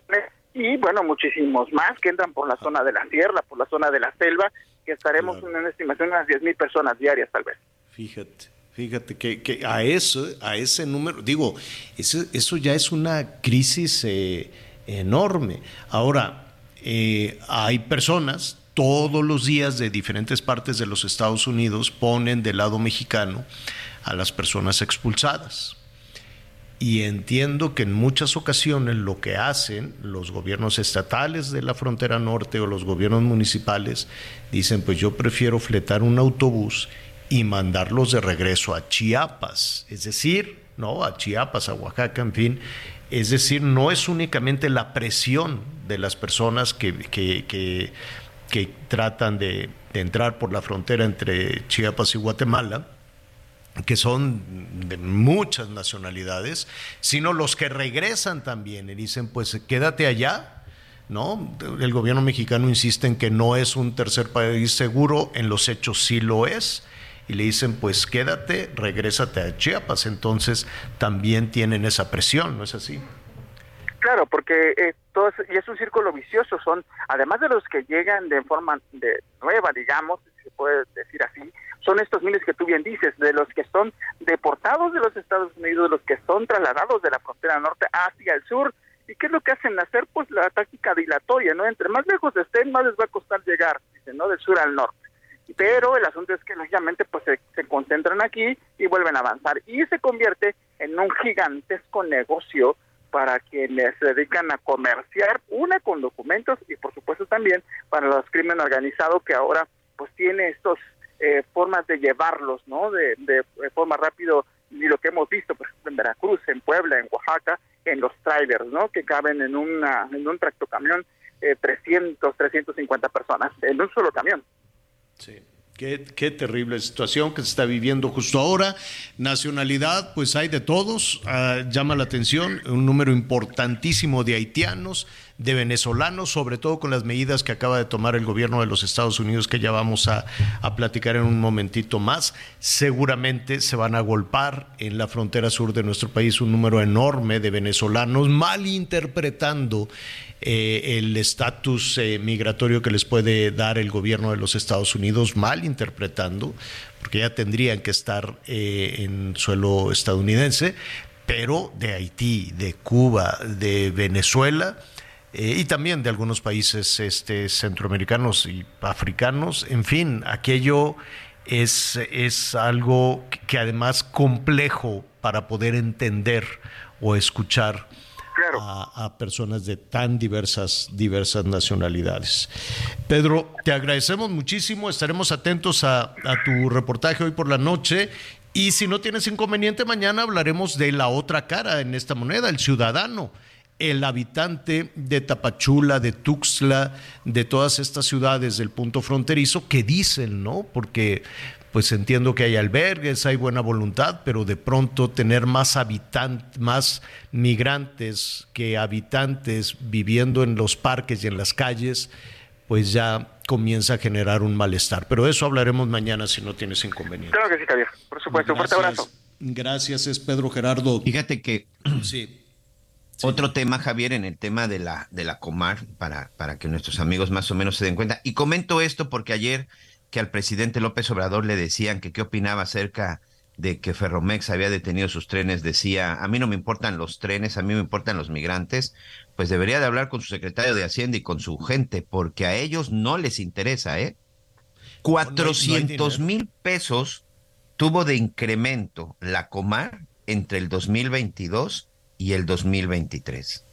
y bueno, muchísimos más que entran por la zona de la sierra, por la zona de la selva, que estaremos en una estimación de unas 10.000 personas diarias tal vez. Fíjate. Fíjate que, que, a eso, a ese número, digo, eso, eso ya es una crisis eh, enorme. Ahora, eh, hay personas todos los días de diferentes partes de los Estados Unidos ponen del lado mexicano a las personas expulsadas. Y entiendo que en muchas ocasiones lo que hacen los gobiernos estatales de la frontera norte o los gobiernos municipales dicen, pues yo prefiero fletar un autobús y mandarlos de regreso a Chiapas, es decir, no a Chiapas, a Oaxaca, en fin, es decir, no es únicamente la presión de las personas que, que, tratan de, entrar por la frontera entre Chiapas y Guatemala, que son de muchas nacionalidades, sino los que regresan también y dicen, pues quédate allá, ¿no? El gobierno mexicano insiste en que no es un tercer país seguro, en los hechos sí lo es, y le dicen, pues quédate, regrésate a Chiapas. Entonces también tienen esa presión, ¿no es así? Claro, porque eh, y es un círculo vicioso, son, además de los que llegan de forma de nueva, digamos, si se puede decir así, son estos miles que tú bien dices, de los que son deportados de los Estados Unidos, de los que son trasladados de la frontera norte hacia el sur, y qué es lo que hacen hacer? Pues la táctica dilatoria, ¿no? Entre más lejos estén, más les va a costar llegar, dicen, ¿no? Del sur al norte. Pero el asunto es que lógicamente pues se, se concentran aquí y vuelven a avanzar. Y se convierte en un gigantesco negocio para quienes se dedican a comerciar, una con documentos y por supuesto también para los crimen organizado que ahora pues tiene estos eh, formas de llevarlos, ¿no? De, de, forma rápido y lo que hemos visto, por ejemplo, en Veracruz, en Puebla, en Oaxaca, en los trailers, ¿no? Que caben en, una, en un tractocamión eh, 300, 350 personas, en un solo camión. Sí. Qué, qué, terrible situación que se está viviendo justo ahora. Nacionalidad, pues hay de todos. Uh, llama la atención un número importantísimo de haitianos, de venezolanos, sobre todo con las medidas que acaba de tomar el gobierno de los Estados Unidos, que ya vamos a, platicar en un momentito más. Seguramente se van a golpar en la frontera sur de nuestro país un número enorme de venezolanos malinterpretando eh, el estatus eh, migratorio que les puede dar el gobierno de los Estados Unidos, mal interpretando, porque ya tendrían que estar eh, en suelo estadounidense, pero de Haití, de Cuba, de Venezuela. Y también de algunos países este, centroamericanos y africanos, en fin, aquello es, es algo que además complejo para poder entender o escuchar Claro. a, a, personas de tan diversas, diversas nacionalidades. Pedro, te agradecemos muchísimo, estaremos atentos a, a, tu reportaje hoy por la noche y si no tienes inconveniente, mañana hablaremos de la otra cara en esta moneda, el ciudadano, el habitante de Tapachula, de Tuxtla, de todas estas ciudades del punto fronterizo que dicen, ¿no? Porque pues entiendo que hay albergues, hay buena voluntad, pero de pronto tener más habitantes, más migrantes que habitantes viviendo en los parques y en las calles, pues ya comienza a generar un malestar. Pero eso hablaremos mañana si no tienes inconveniente. Claro que sí, Javier. Por supuesto, un fuerte abrazo. Gracias, es Pedro Gerardo. Fíjate que sí. Sí. Otro tema, Javier, en el tema de la, de la Comar, para, para que nuestros amigos más o menos se den cuenta. Y comento esto porque ayer que al presidente López Obrador le decían que qué opinaba acerca de que Ferromex había detenido sus trenes, decía, a mí no me importan los trenes, a mí me importan los migrantes, pues debería de hablar con su secretario de Hacienda y con su gente, porque a ellos no les interesa, ¿eh? 400 mil pesos tuvo de incremento la Comar entre el 2022 y el 2023.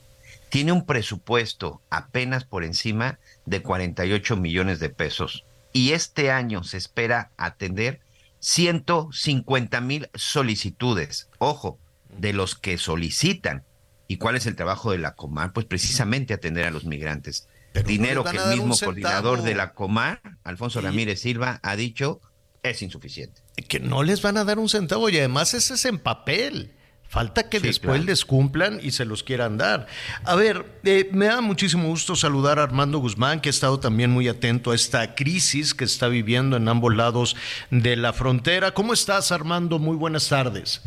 Tiene un presupuesto apenas por encima de 48 millones de pesos y este año se espera atender 150 mil solicitudes. Ojo, de los que solicitan. ¿Y cuál es el trabajo de la Comar? Pues precisamente atender a los migrantes. Pero Dinero no que el mismo coordinador de la Comar, Alfonso. Ramírez Silva, ha dicho es insuficiente. Que no les van a dar un centavo y además ese es en papel. Falta que sí, después claro. les cumplan y se los quieran dar. A ver, eh, me da muchísimo gusto saludar a Armando Guzmán, que ha estado también muy atento a esta crisis que está viviendo en ambos lados de la frontera. ¿Cómo estás, Armando? Muy buenas tardes.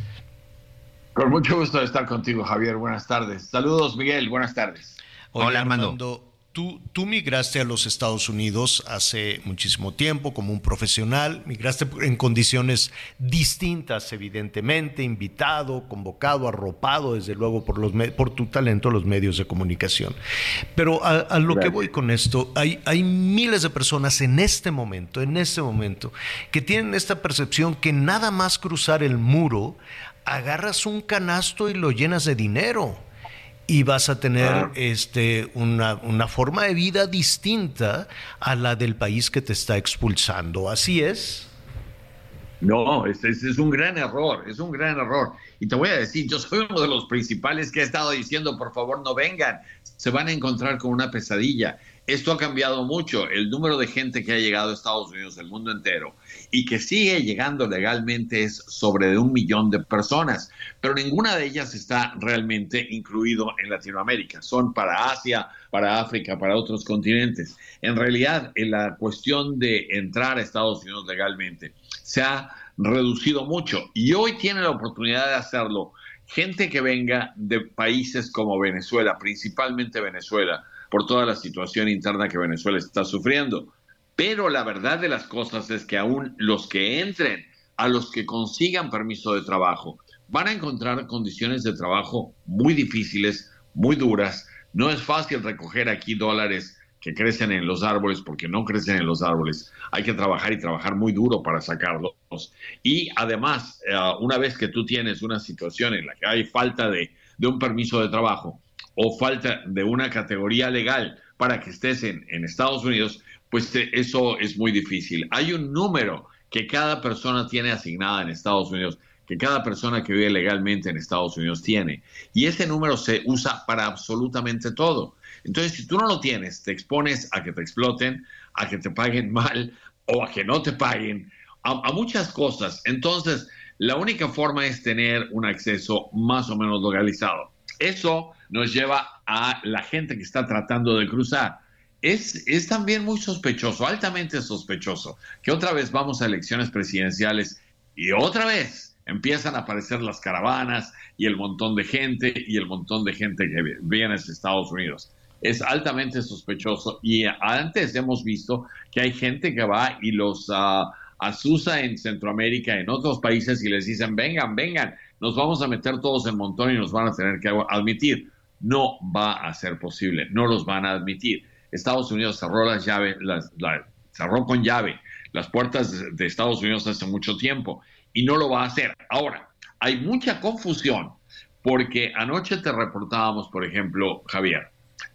Con mucho gusto de estar contigo, Javier. Buenas tardes. Saludos, Miguel. Buenas tardes. Hola, Hola Armando. Armando. Tú, tú, migraste a los Estados Unidos hace muchísimo tiempo como un profesional, migraste en condiciones distintas, evidentemente, invitado, convocado, arropado, desde luego, por, los, por tu talento, los medios de comunicación. Pero a, a lo Gracias. que voy con esto, hay, hay miles de personas en este momento, en este momento, que tienen esta percepción que nada más cruzar el muro, agarras un canasto y lo llenas de dinero y vas a tener ah. este, una, una, forma de vida distinta a la del país que te está expulsando. ¿Así es? No, es, es, es, un gran error, es un gran error. Y te voy a decir, yo soy uno de los principales que ha estado diciendo, por favor, no vengan, se van a encontrar con una pesadilla. Esto ha cambiado mucho, el número de gente que ha llegado a Estados Unidos del mundo entero y que sigue llegando legalmente es sobre un millón de personas, pero ninguna de ellas está realmente incluido en Latinoamérica. Son para Asia, para África, para otros continentes. En realidad, en la cuestión de entrar a Estados Unidos legalmente se ha reducido mucho y hoy tiene la oportunidad de hacerlo gente que venga de países como Venezuela, principalmente Venezuela, por toda la situación interna que Venezuela está sufriendo. Pero la verdad de las cosas es que aún los que entren, a los que consigan permiso de trabajo, van a encontrar condiciones de trabajo muy difíciles, muy duras. No es fácil recoger aquí dólares que crecen en los árboles porque no crecen en los árboles. Hay que trabajar y trabajar muy duro para sacarlos. Y además, eh, una vez que tú tienes una situación en la que hay falta de, un permiso de trabajo o falta de una categoría legal para que estés en Estados Unidos, pues eh, eso es muy difícil. Hay un número que cada persona tiene asignada en Estados Unidos, que cada persona que vive legalmente en Estados Unidos tiene. Y ese número se usa para absolutamente todo. Entonces, si tú no lo tienes, te expones a que te exploten, a que te paguen mal o a que no te paguen, a, a muchas cosas. Entonces, la única forma es tener un acceso más o menos legalizado. Eso nos lleva a la gente que está tratando de cruzar. Es, es, también muy sospechoso, altamente sospechoso, que otra vez vamos a elecciones presidenciales y otra vez empiezan a aparecer las caravanas y el montón de gente y el montón de gente que viene a Estados Unidos. Es altamente sospechoso y antes hemos visto que hay gente que va y los uh, asusa en Centroamérica, en otros países y les dicen, vengan, vengan, nos vamos a meter todos en montón y nos van a tener que admitir. No va a ser posible, no los van a admitir. Estados Unidos cerró las llaves, las, la, cerró con llave las puertas de, Estados Unidos hace mucho tiempo y no lo va a hacer. Ahora, hay mucha confusión porque anoche te reportábamos, por ejemplo, Javier,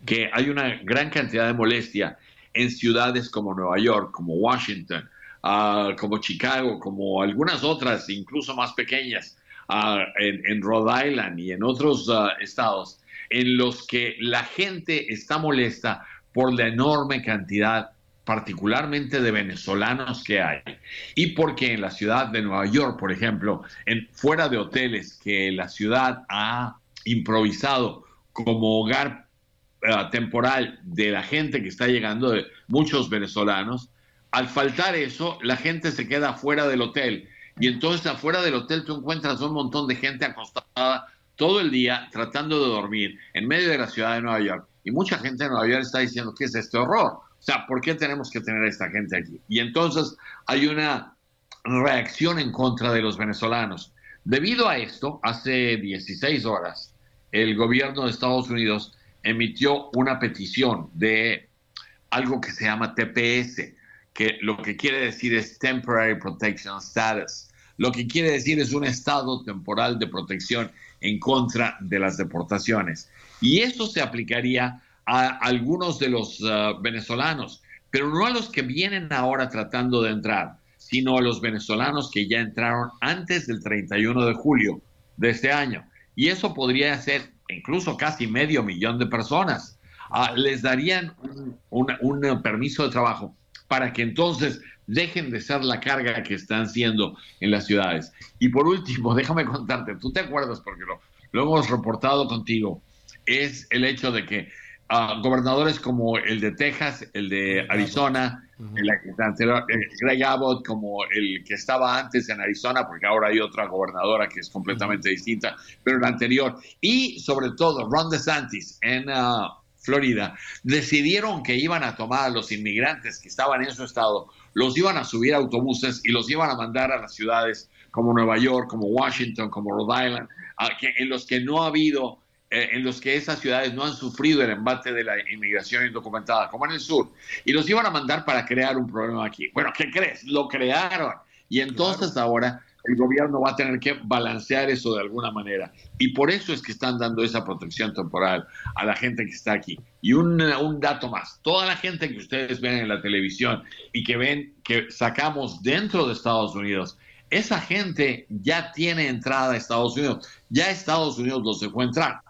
que hay una gran cantidad de molestia en ciudades como Nueva York, como Washington, uh, como Chicago, como algunas otras, incluso más pequeñas, en, en, Rhode Island y en otros uh, estados, en los que la gente está molesta por la enorme cantidad, particularmente de venezolanos que hay. Y porque en la ciudad de Nueva York, por ejemplo, en, fuera de hoteles que la ciudad ha improvisado como hogar uh, temporal de la gente que está llegando, de muchos venezolanos, al faltar eso, la gente se queda fuera del hotel. Y entonces afuera del hotel tú encuentras un montón de gente acostada todo el día tratando de dormir en medio de la ciudad de Nueva York. Y mucha gente de Nueva York está diciendo, ¿qué es este horror? O sea, ¿por qué tenemos que tener a esta gente aquí? Y entonces hay una reacción en contra de los venezolanos. Debido a esto, hace 16 horas, el gobierno de Estados Unidos emitió una petición de algo que se llama TPS, que lo que quiere decir es Temporary Protection Status. Lo que quiere decir es un estado temporal de protección en contra de las deportaciones. Y esto se aplicaría a algunos de los uh, venezolanos, pero no a los que vienen ahora tratando de entrar, sino a los venezolanos que ya entraron antes del 31 de julio de este año. Y eso podría ser incluso casi medio millón de personas. Uh, les darían un, permiso de trabajo para que entonces dejen de ser la carga que están siendo en las ciudades. Y por último, *laughs* déjame contarte, tú te acuerdas porque lo hemos reportado contigo, es el hecho de que uh, gobernadores como el de Texas, el de Arizona, uh -huh. el, anterior, Greg Abbott, como el que estaba antes en Arizona, porque ahora hay otra gobernadora que es completamente uh -huh. distinta, pero el anterior, y sobre todo Ron DeSantis en uh, Florida, decidieron que iban a tomar a los inmigrantes que estaban en su estado, los iban a subir a autobuses y los iban a mandar a las ciudades como Nueva York, como Washington, como Rhode Island, que, en los que no ha habido, en los que esas ciudades no han sufrido el embate de la inmigración indocumentada, como en el sur, y los iban a mandar para crear un problema aquí. Bueno, ¿qué crees? Lo crearon. Y entonces claro. ahora el gobierno va a tener que balancear eso de alguna manera. Y por eso es que están dando esa protección temporal a la gente que está aquí. Y un, un, dato más, toda la gente que ustedes ven en la televisión y que ven que sacamos dentro de Estados Unidos, esa gente ya tiene entrada a Estados Unidos, ya Estados Unidos los dejó entrar.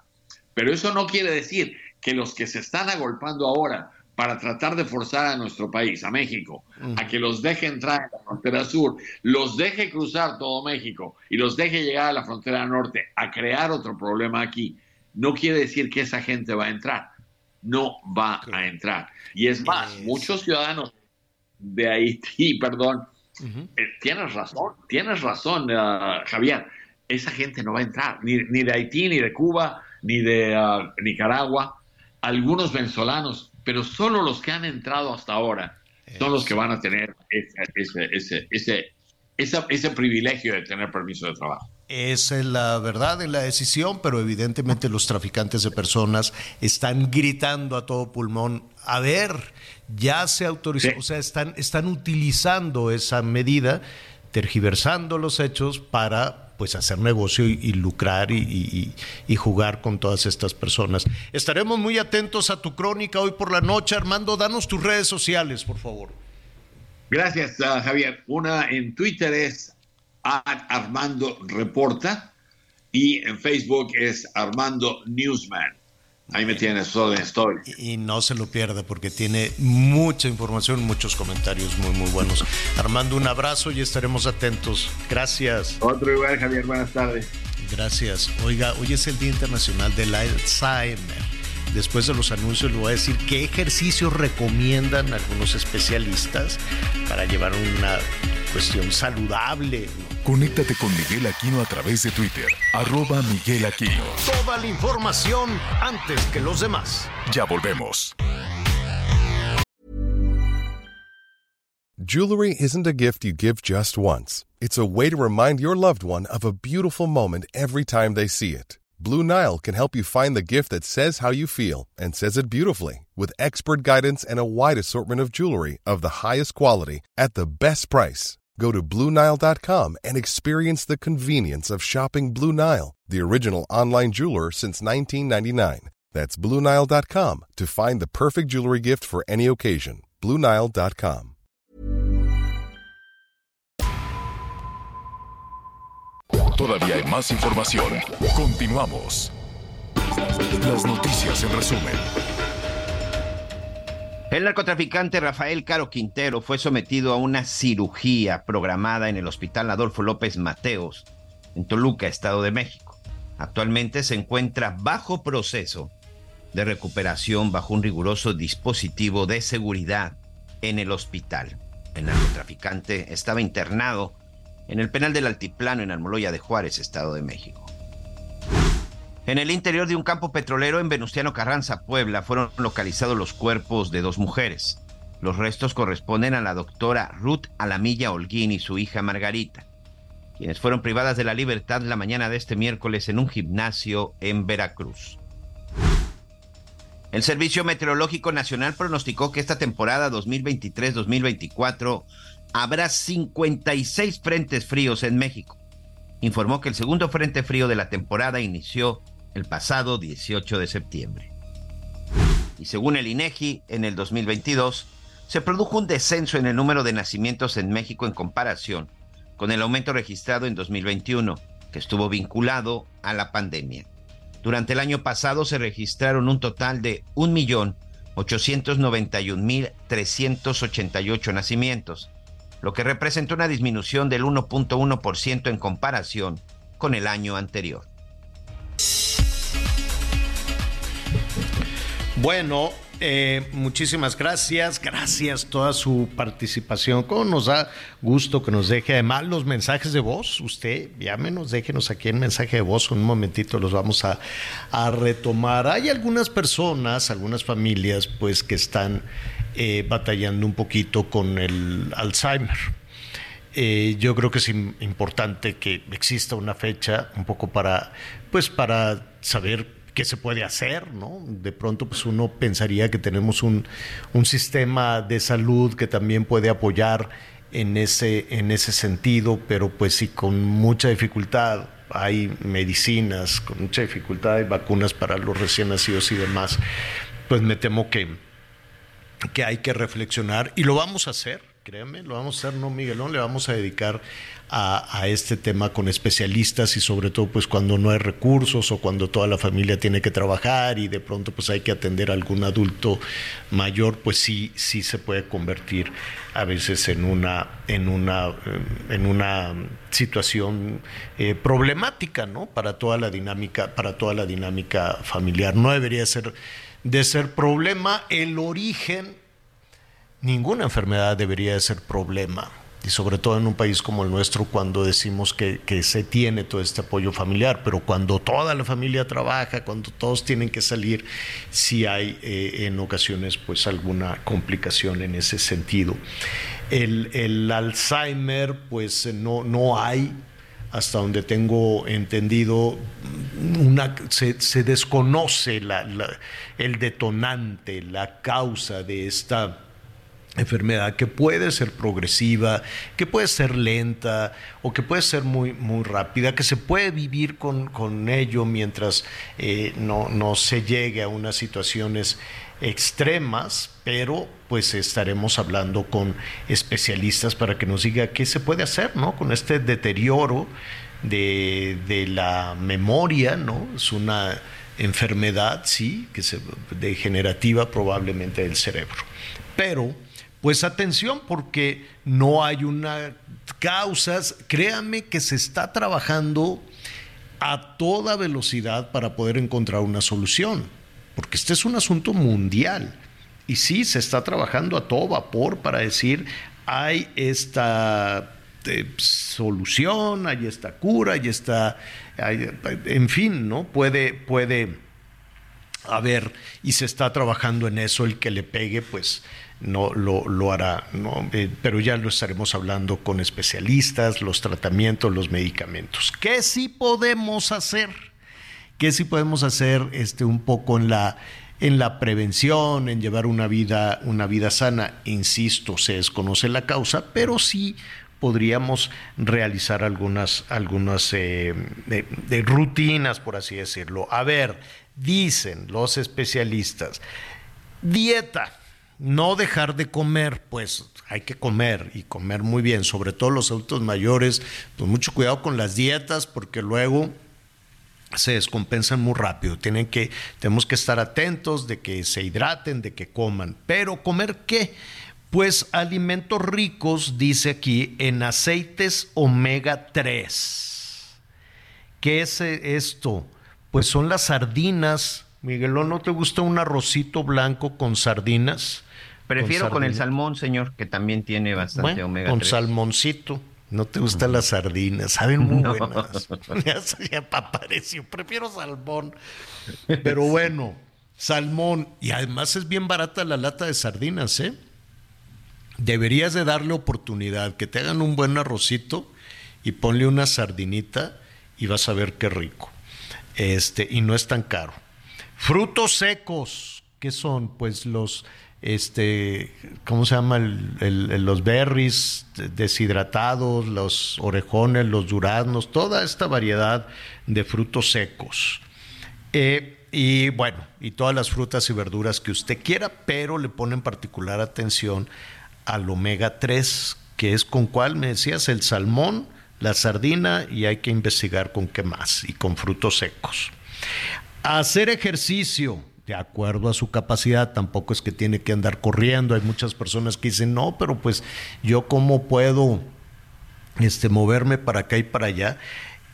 Pero eso no quiere decir que los que se están agolpando ahora para tratar de forzar a nuestro país, a México, -huh. a que los deje entrar en la frontera sur, los deje cruzar todo México y los deje llegar a la frontera norte a crear otro problema aquí, no quiere decir que esa gente va a entrar. No va a entrar. Y es más, muchos ciudadanos de Haití, *laughs* perdón, uh -huh. eh, tienes razón, tienes razón, uh, Javier, esa gente no va a entrar, ni, ni de Haití, ni de Cuba, ni de uh, Nicaragua. Algunos venezolanos pero solo los que han entrado hasta ahora son los que van a tener ese, ese, ese, ese, ese, ese privilegio de tener permiso de trabajo. Esa es la verdad en la decisión, pero evidentemente los traficantes de personas están gritando a todo pulmón, a ver, ya se autorizó, o sea, están, están utilizando esa medida, tergiversando los hechos para pues hacer negocio y, lucrar y, jugar con todas estas personas. Estaremos muy atentos a tu crónica hoy por la noche. Armando, danos tus redes sociales, por favor. Gracias, ah, Javier. Una en Twitter es Armando Reporta y en Facebook es Armando Newsman. Ahí me tienes todo en story. Y no se lo pierda porque tiene mucha información, muchos comentarios muy, muy buenos. Armando, un abrazo y estaremos atentos. Gracias. Otro igual, Javier. Buenas tardes. Gracias. Oiga, hoy es el Día Internacional del Alzheimer. Después de los anuncios le voy a decir qué ejercicios recomiendan algunos especialistas para llevar una cuestión saludable. Conéctate con Miguel Aquino a través de Twitter, arroba Miguel Aquino. Toda la información antes que los demás. Ya volvemos. Jewelry isn't a gift you give just once. It's a way to remind your loved one of a beautiful moment every time they see it. Blue Nile can help you find the gift that says how you feel and says it beautifully with expert guidance and a wide assortment of jewelry of the highest quality at the best price. Go to BlueNile.com and experience the convenience of shopping Blue Nile, the original online jeweler since 1999. That's BlueNile.com to find the perfect jewelry gift for any occasion. BlueNile.com. Todavía hay más información. Continuamos. Las noticias en resumen. El narcotraficante Rafael Caro Quintero fue sometido a una cirugía programada en el Hospital Adolfo López Mateos, en Toluca, Estado de México. Actualmente se encuentra bajo proceso de recuperación bajo un riguroso dispositivo de seguridad en el hospital. El narcotraficante estaba internado en el penal del Altiplano en Almoloya de Juárez, Estado de México. En el interior de un campo petrolero en Venustiano Carranza, Puebla, fueron localizados los cuerpos de dos mujeres. Los restos corresponden a la doctora Ruth Alamilla Holguín y su hija Margarita, quienes fueron privadas de la libertad la mañana de este miércoles en un gimnasio en Veracruz. El Servicio Meteorológico Nacional pronosticó que esta temporada 2023-2024 habrá 56 frentes fríos en México. Informó que el segundo frente frío de la temporada inició el pasado 18 de septiembre. Y según el INEGI, en el 2022 se produjo un descenso en el número de nacimientos en México en comparación con el aumento registrado en 2021, que estuvo vinculado a la pandemia. Durante el año pasado se registraron un total de 1.891.388 nacimientos, lo que representa una disminución del 1.1% en comparación con el año anterior. Bueno, eh, muchísimas gracias, gracias toda su participación. Como nos da gusto que nos deje además los mensajes de voz. Usted llámenos, déjenos aquí en mensaje de voz. Un momentito los vamos a, retomar. Hay algunas personas, algunas familias, pues que están eh, batallando un poquito con el Alzheimer. Eh, yo creo que es im- importante que exista una fecha un poco para, pues para saber qué se puede hacer, ¿no? De pronto, pues uno pensaría que tenemos un, un sistema de salud que también puede apoyar en ese, en ese sentido, pero pues sí, con mucha dificultad. Hay medicinas, con mucha dificultad, hay vacunas para los recién nacidos y demás. Pues me temo que, que hay que reflexionar y lo vamos a hacer, créanme, lo vamos a hacer, no Miguelón, le vamos a dedicar a, este tema con especialistas y sobre todo pues cuando no hay recursos o cuando toda la familia tiene que trabajar y de pronto pues hay que atender a algún adulto mayor, pues sí, sí se puede convertir a veces en una, en una, eh, en una situación eh, problemática, ¿no? Para toda la dinámica, para toda la dinámica familiar. No debería ser de ser problema el origen ninguna enfermedad debería de ser problema. Y sobre todo en un país como el nuestro, cuando decimos que, que, se tiene todo este apoyo familiar, pero cuando toda la familia trabaja, cuando todos tienen que salir, sí hay eh, en ocasiones pues alguna complicación en ese sentido. El, el Alzheimer, pues no, no hay hasta donde tengo entendido, una, se, desconoce la- el detonante, la causa de esta enfermedad que puede ser progresiva, que puede ser lenta o que puede ser muy, muy rápida, que se puede vivir con, con ello mientras eh, no, no se llegue a unas situaciones extremas, pero pues estaremos hablando con especialistas para que nos diga qué se puede hacer ¿no? con este deterioro de, de la memoria, ¿no? Es una enfermedad, sí, que se degenerativa probablemente del cerebro. Pero, pues atención, porque no hay una causas, créame que se está trabajando a toda velocidad para poder encontrar una solución, porque este es un asunto mundial. Y sí, se está trabajando a todo vapor para decir, hay esta eh, solución, hay esta cura, hay esta, en fin, ¿no? Puede, puede haber, y se está trabajando en eso, el que le pegue, pues no lo, lo hará, ¿no? Eh, pero ya lo estaremos hablando con especialistas, los tratamientos, los medicamentos. ¿Qué sí podemos hacer? ¿Qué sí podemos hacer este, un poco en la, en la prevención, en llevar una vida, una vida sana? Insisto, se desconoce la causa, pero sí podríamos realizar algunas, algunas eh, de- de rutinas, por así decirlo. A ver, dicen los especialistas, dieta, no dejar de comer, pues hay que comer y comer muy bien, sobre todo los adultos mayores, pues mucho cuidado con las dietas porque luego se descompensan muy rápido. Tienen que, tenemos que estar atentos de que se hidraten, de que coman. Pero comer qué? Pues alimentos ricos, dice aquí, en aceites omega 3. ¿Qué es esto? Pues son las sardinas. Miguelón, ¿no te gusta un arrocito blanco con sardinas? Prefiero con, el salmón, señor, que también tiene bastante Bueno, omega con 3. salmoncito. No te gustan las sardinas, saben muy No. buenas. *laughs* *laughs* ya apareció, prefiero salmón. Pero bueno, salmón. Y además es bien barata la lata de sardinas, ¿eh? Deberías de darle oportunidad, que te hagan un buen arrocito y ponle una sardinita y vas a ver qué rico. Este, y no es tan caro. Frutos secos, ¿qué son? Pues los, este, ¿cómo se llama? El- los berries deshidratados, los orejones, los duraznos, toda esta variedad de frutos secos. Eh, y bueno, y todas las frutas y verduras que usted quiera, pero le ponen particular atención al omega 3, que es con cuál me decías, el salmón, la sardina y hay que investigar con qué más y con frutos secos. Hacer ejercicio de acuerdo a su capacidad, tampoco es que tiene que andar corriendo. Hay muchas personas que dicen, no, pero pues yo cómo puedo este, moverme para acá y para allá.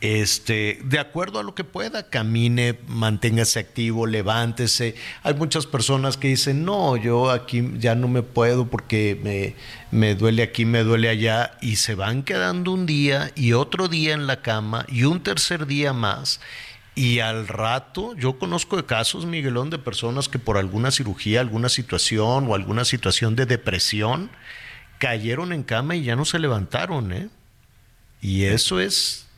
Este, de acuerdo a lo que pueda, camine, manténgase activo, levántese. Hay muchas personas que dicen, no, yo aquí ya no me puedo porque me, me duele aquí, me duele allá, y se van quedando un día y otro día en la cama y un tercer día más. Y al rato, yo conozco de casos, Miguelón, de personas que por alguna cirugía, alguna situación o alguna situación de depresión, cayeron en cama y ya no se levantaron, ¿eh? Y eso es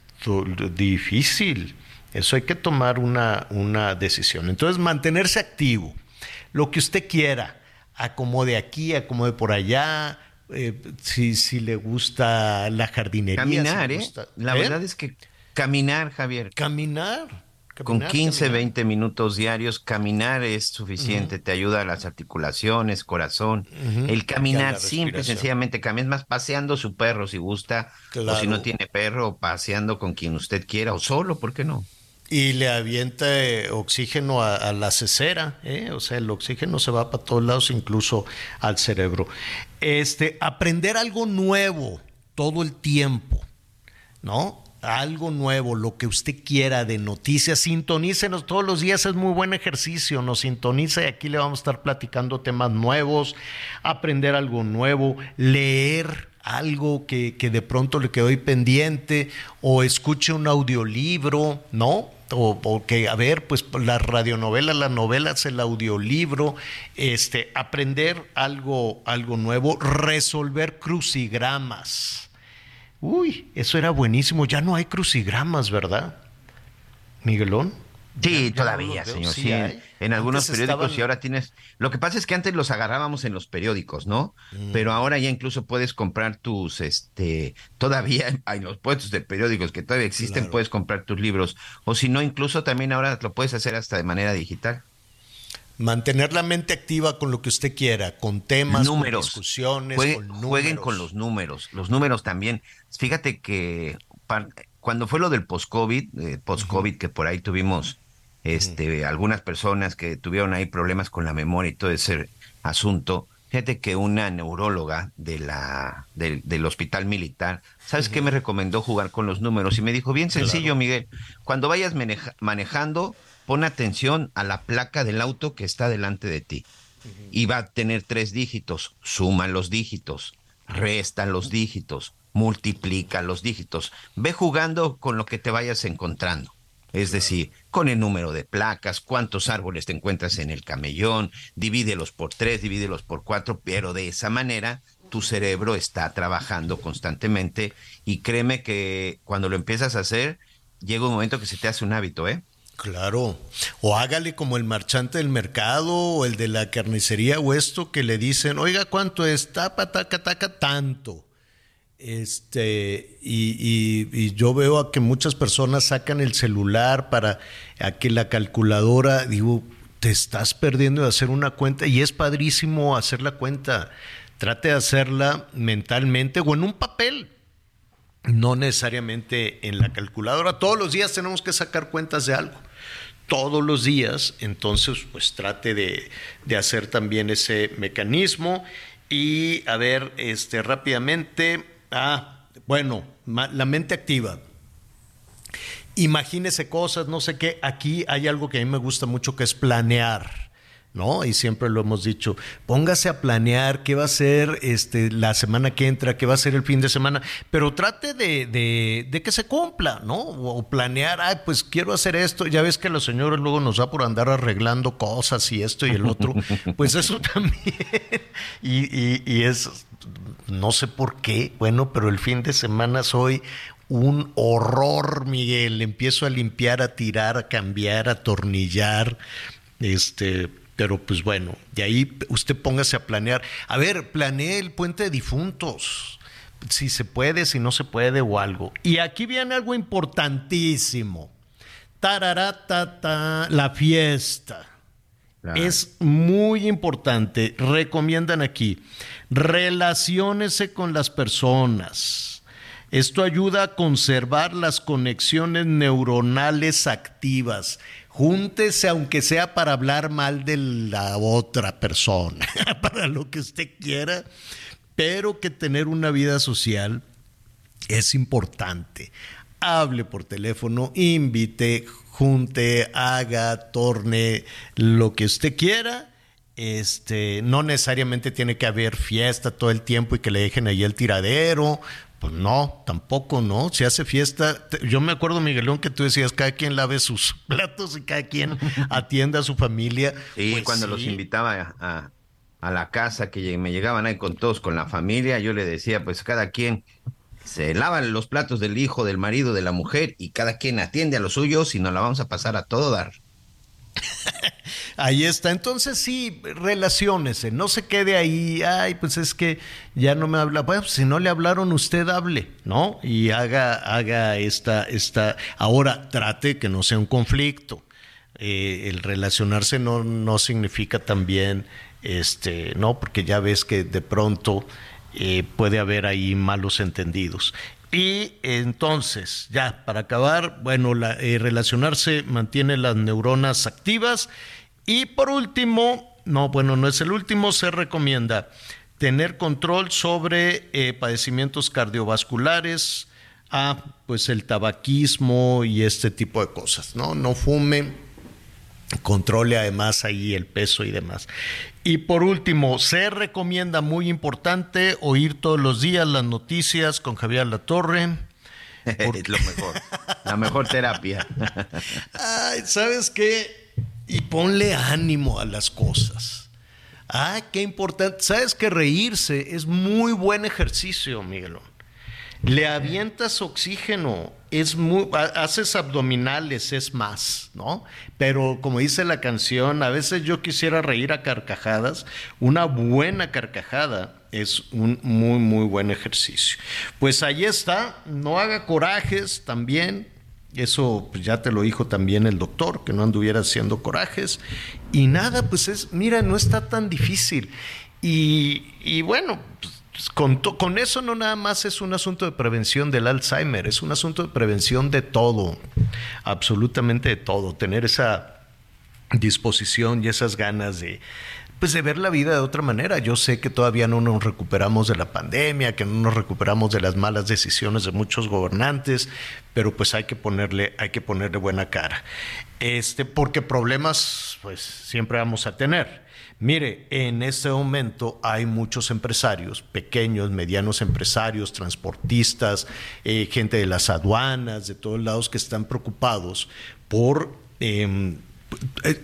difícil. Eso hay que tomar una, una decisión. Entonces, mantenerse activo. Lo que usted quiera. Acomode aquí, acomode por allá. eh, si, si le gusta la jardinería. si Caminar, ¿eh? La ¿Eh? verdad es que caminar, Javier. Caminar. Con caminar, 15, caminar. 20 minutos diarios, caminar es suficiente, te ayuda a las articulaciones, corazón. El caminar, simple, sencillamente caminar, es más paseando su perro si gusta, o Claro. si no tiene perro, paseando con quien usted quiera, o solo, ¿por qué no? Y le avienta eh, oxígeno a, a la cesera, ¿eh? o sea, el oxígeno se va para todos lados, incluso al cerebro. Este, aprender algo nuevo todo el tiempo, ¿no? Algo nuevo, lo que usted quiera de noticias, sintonícenos todos los días, es muy buen ejercicio, nos sintoniza y aquí le vamos a estar platicando temas nuevos, aprender algo nuevo, leer algo que, que de pronto le quedó pendiente o escuche un audiolibro, ¿no? O, o que, a ver, pues las radionovelas, las novelas, el audiolibro, este, aprender algo, algo nuevo, resolver crucigramas. Uy, eso era buenísimo. Ya no hay crucigramas, ¿verdad? Miguelón. Sí, Ya- todavía, señor. Sí Sí, en, en algunos periódicos estaban- y ahora tienes. Lo que pasa es que antes los agarrábamos en los periódicos, ¿no? Mm. Pero ahora ya incluso puedes comprar tus, este, todavía *laughs* hay los puestos de periódicos que todavía existen, Claro. puedes comprar tus libros. O si no, incluso también ahora lo puedes hacer hasta de manera digital. Mantener la mente activa con lo que usted quiera, con temas, números. con discusiones, Juegue- con Jueguen números. con los números. Los números también. Fíjate que cuando fue lo del post-COVID, eh, post-COVID, que por ahí tuvimos este, algunas personas que tuvieron ahí problemas con la memoria y todo ese asunto. Fíjate que una neuróloga de la, del, del hospital militar, ¿sabes qué me recomendó jugar con los números? Y me dijo, bien sencillo, Miguel, cuando vayas maneja- manejando, pon atención a la placa del auto que está delante de ti y va a tener tres dígitos. Suma los dígitos, resta los dígitos, multiplica los dígitos. Ve jugando con lo que te vayas encontrando. Es decir, con el número de placas, cuántos árboles te encuentras en el camellón, divídelos por tres, divídelos por cuatro, pero de esa manera tu cerebro está trabajando constantemente y créeme que cuando lo empiezas a hacer, llega un momento que se te hace un hábito, ¿eh? Claro. O hágale como el marchante del mercado o el de la carnicería o esto que le dicen, oiga, ¿cuánto es? Tapa, taca, taca, tanto. Este, y, y- y yo veo a que muchas personas sacan el celular para a que la calculadora, digo, te estás perdiendo de hacer una cuenta y es padrísimo hacer la cuenta. Trate de hacerla mentalmente o en un papel no necesariamente en la calculadora. Todos los días tenemos que sacar cuentas de algo. Todos los días, entonces, pues trate de, de hacer también ese mecanismo. Y a ver, este, rápidamente, ah, bueno, la mente activa. Imagínese cosas, no sé qué. Aquí hay algo que a mí me gusta mucho que es planear. ¿No? Y siempre lo hemos dicho, póngase a planear qué va a ser este, la semana que entra, qué va a ser el fin de semana, pero trate de, de- de que se cumpla, ¿no? O planear, ay, pues quiero hacer esto, ya ves que los señores luego nos da por andar arreglando cosas y esto y el otro, *laughs* pues eso también, y, y- y es, no sé por qué, bueno, pero el fin de semana soy un horror, Miguel. Empiezo a limpiar, a tirar, a cambiar, a atornillar. Este, pero pues bueno, de ahí usted póngase a planear. A ver, planee el puente de difuntos. Si se puede, si no se puede o algo. Y aquí viene algo importantísimo. Tararatata, la fiesta. Es muy importante. Recomiendan aquí, relaciónese con las personas. Esto ayuda a conservar las conexiones neuronales activas. Júntese aunque sea para hablar mal de la otra persona, *laughs* para lo que usted quiera, pero que tener una vida social es importante. Hable por teléfono, invite, junte, haga, torne, lo que usted quiera. Este, no necesariamente tiene que haber fiesta todo el tiempo y que le dejen ahí el tiradero. Pues no, tampoco, ¿no? Si hace fiesta, yo me acuerdo, Miguelón, que tú decías, cada quien lave sus *laughs* platos y cada quien atienda a su familia. Sí, Pues cuando los invitaba a, a- a la casa, que me llegaban ahí con todos, con la familia, yo le decía, pues cada quien se lava los platos del hijo, del marido, de la mujer, y cada quien atiende a los suyos y nos la vamos a pasar a todo dar. *laughs* Ahí está. Entonces sí, relaciónese, no se quede ahí, ay, pues es que ya no me habla. Bueno, pues, si no le hablaron, usted hable, ¿no? Y haga, haga esta, esta. Ahora trate que no sea un conflicto. Eh, el relacionarse no, no significa también, este, no, porque ya ves que de pronto eh, puede haber ahí malos entendidos. Y entonces, ya, para acabar, bueno, la, eh, relacionarse mantiene las neuronas activas. Y por último, no, bueno, no es el último, se recomienda tener control sobre eh, padecimientos cardiovasculares, ah, pues el tabaquismo y este tipo de cosas, ¿no? No fume, controle además ahí el peso y demás. Y por último, se recomienda, muy importante, oír todos los días las noticias con Javier Latorre. *laughs* es lo mejor, la mejor terapia. *laughs* Ay, ¿sabes qué? Y ponle ánimo a las cosas. Ah, qué importante. ¿Sabes que reírse es muy buen ejercicio, Miguelón? le avientas oxígeno, es muy, ha- haces abdominales, es más, ¿no? Pero como dice la canción, a veces yo quisiera reír a carcajadas, una buena carcajada es un muy, muy buen ejercicio. Pues ahí está, no haga corajes también, eso pues, ya te lo dijo también el doctor, que no anduviera haciendo corajes. Y nada, pues es, mira, no está tan difícil. Y, y bueno, pues, con, to- con eso no nada más es un asunto de prevención del Alzheimer, es un asunto de prevención de todo, absolutamente de todo, tener esa disposición y esas ganas de pues de ver la vida de otra manera. Yo sé que todavía no nos recuperamos de la pandemia, que no nos recuperamos de las malas decisiones de muchos gobernantes, pero pues hay que ponerle hay que ponerle buena cara. Este porque problemas pues siempre vamos a tener. Mire, en este momento hay muchos empresarios, pequeños, medianos empresarios, transportistas, eh, gente de las aduanas, de todos lados, que están preocupados por em,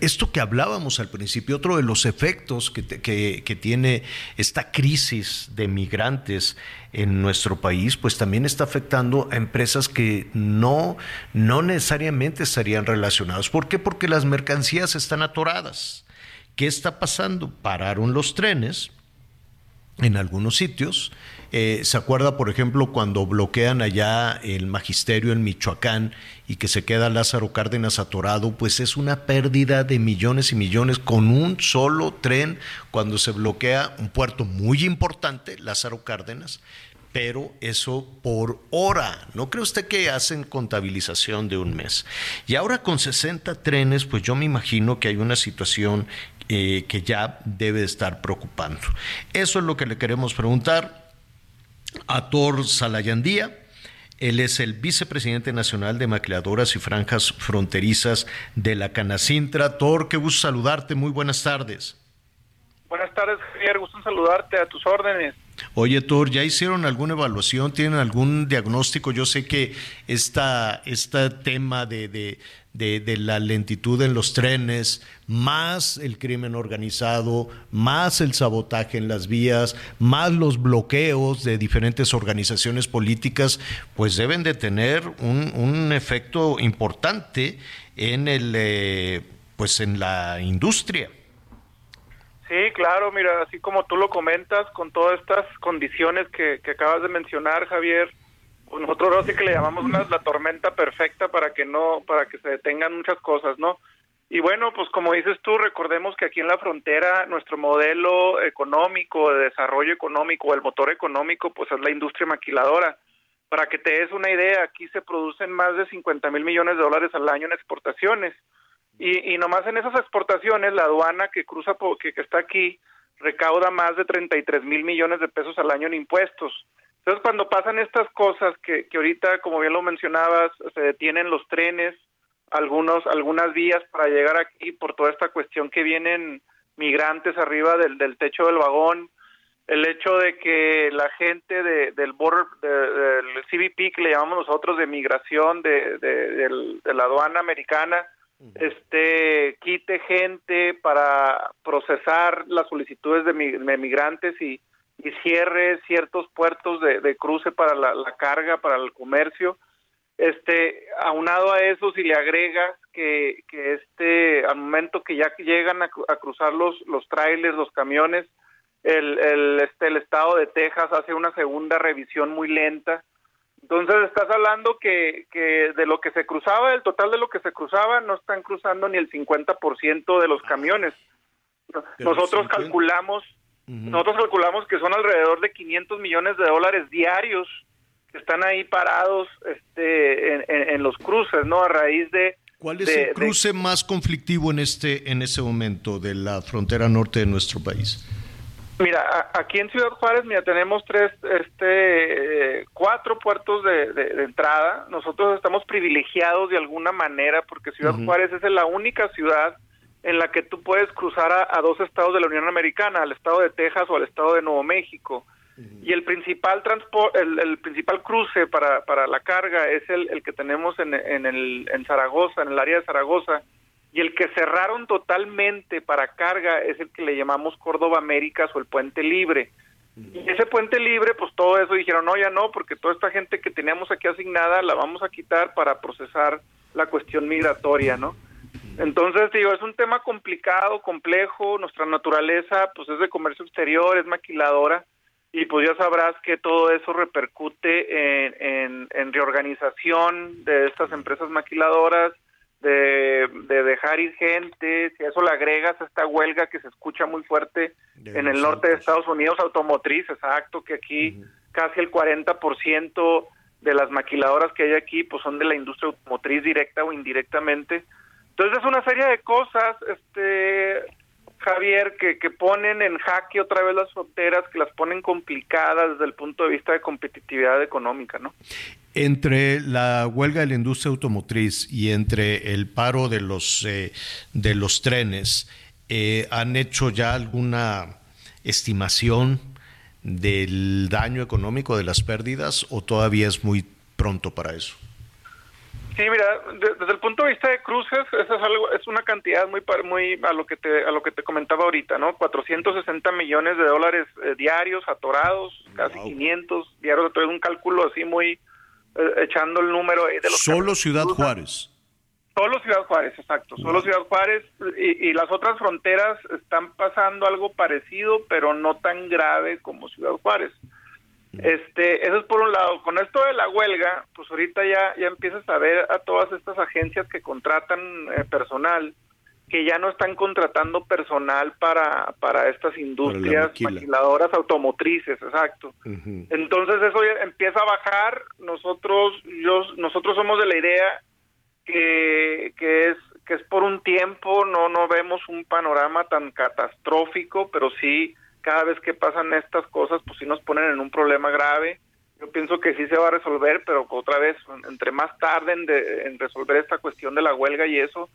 esto que hablábamos al principio, otro de los efectos que- que tiene esta crisis de migrantes en nuestro país, pues también está afectando a empresas que no, no necesariamente estarían relacionadas. ¿Por qué? Porque las mercancías están atoradas. ¿Qué está pasando? Pararon los trenes en algunos sitios. Eh, ¿Se acuerda, por ejemplo, cuando bloquean allá el magisterio en Michoacán y que se queda Lázaro Cárdenas atorado? Pues es una pérdida de millones y millones con un solo tren cuando se bloquea un puerto muy importante, Lázaro Cárdenas, pero eso por hora. ¿No cree usted que hacen contabilización de un mes? Y ahora con 60 trenes, pues yo me imagino que hay una situación eh, que ya debe estar preocupando. Eso es lo que le queremos preguntar a Thor Salayandía. Él es el vicepresidente nacional de maquiladoras y franjas fronterizas de la Canacintra. Thor, qué gusto saludarte. Muy buenas tardes. Buenas tardes, Javier. Gusto saludarte a tus órdenes. Oye, Thor, ¿ya hicieron alguna evaluación? ¿Tienen algún diagnóstico? Yo sé que esta, este tema de, de, de, la lentitud en los trenes, más el crimen organizado, más el sabotaje en las vías, más los bloqueos de diferentes organizaciones políticas, pues deben de tener un, un efecto importante en el, eh, pues en la industria. Sí, claro, mira, así como tú lo comentas, con todas estas condiciones que, que acabas de mencionar, Javier, pues nosotros ahora sí que le llamamos una, la tormenta perfecta para que no, para que se detengan muchas cosas, ¿no? Y bueno, pues como dices tú, recordemos que aquí en la frontera nuestro modelo económico, de desarrollo económico, el motor económico, pues es la industria maquiladora. Para que te des una idea, aquí se producen más de 50 mil millones de dólares al año en exportaciones. Y, y nomás en esas exportaciones, la aduana que cruza, po- que, que está aquí, recauda más de 33 mil millones de pesos al año en impuestos. Entonces, cuando pasan estas cosas, que, que ahorita, como bien lo mencionabas, se detienen los trenes, algunos, algunas vías para llegar aquí por toda esta cuestión que vienen migrantes arriba del, del techo del vagón, el hecho de que la gente de, del border, de- del CBP, que le llamamos nosotros de migración de, de la aduana americana, este quite gente para procesar las solicitudes de, mi- migrantes y, cierre ciertos puertos de, cruce para la, carga, para el comercio. Este, aunado a eso, si le agregas que, que este, al momento que ya llegan a cruzar los, los trailers, los camiones, el, el, este, el estado de Texas hace una segunda revisión muy lenta. Entonces estás hablando que, que de lo que se cruzaba, el total de lo que se cruzaba, no están cruzando ni el 50% de los camiones. Pero Nosotros 50. calculamos, nosotros calculamos que son alrededor de 500 millones de dólares diarios que están ahí parados este, en, en- en los cruces, ¿no? A raíz de... ¿Cuál es de- el cruce más conflictivo en este, en ese momento de la frontera norte de nuestro país? Mira, a- aquí en Ciudad Juárez, mira, tenemos tres, este, eh, cuatro puertos de, de- de entrada. Nosotros estamos privilegiados de alguna manera porque Ciudad. Juárez es la única ciudad en la que tú puedes cruzar a, a dos estados de la Unión Americana, al estado de Texas o al estado de Nuevo México. Y el principal transporte, el, el principal cruce para, para la carga es el, el que tenemos en, en, el, en Zaragoza, en el área de Zaragoza. Y el que cerraron totalmente para carga es el que le llamamos Córdoba Américas o el Puente Libre. Y ese puente libre, pues todo eso dijeron, no, ya no, porque toda esta gente que teníamos aquí asignada la vamos a quitar para procesar la cuestión migratoria, ¿no? Entonces, digo, es un tema complicado, complejo, nuestra naturaleza, pues es de comercio exterior, es maquiladora, y pues ya sabrás que todo eso repercute en, en, en reorganización de estas empresas maquiladoras, de, de, dejar ir gente, si a eso le agregas esta huelga que se escucha muy fuerte De en el norte de Estados Unidos, automotriz, exacto, que aquí casi el 40% de las maquiladoras que hay aquí pues son de la industria automotriz directa o indirectamente. Entonces es una serie de cosas, este Javier, que, ponen en jaque otra vez las fronteras, que las ponen complicadas desde el punto de vista de competitividad económica, ¿no? Entre la huelga de la industria automotriz y entre el paro de los, eh, de los trenes, eh, ¿han hecho ya alguna estimación del daño económico de las pérdidas o todavía es muy pronto para eso? Sí, mira, de- desde el punto de vista de cruces, eso es algo, es una cantidad muy muy a lo que te a lo que te comentaba ahorita, ¿no? 460 millones de dólares eh, diarios atorados, casi 500 diarios, entonces un cálculo así muy eh, echando el número de los Solo Ciudad cruzan. Juárez. Solo Ciudad Juárez, exacto. Solo Ciudad Juárez y, y las otras fronteras están pasando algo parecido, pero no tan grave como Ciudad Juárez. Este, eso es por un lado. Con esto de la huelga, pues ahorita ya ya empiezas a ver a todas estas agencias que contratan eh, personal que ya no están contratando personal para para estas industrias maquila. maquiladoras automotrices, exacto. Entonces eso ya empieza a bajar. Nosotros yo nosotros somos de la idea que, que es que es por un tiempo, no no vemos un panorama tan catastrófico, pero sí cada vez que pasan estas cosas, pues sí nos ponen en un problema grave. Yo pienso que sí se va a resolver, pero otra vez, entre más tarden de, en resolver esta cuestión de la huelga y eso,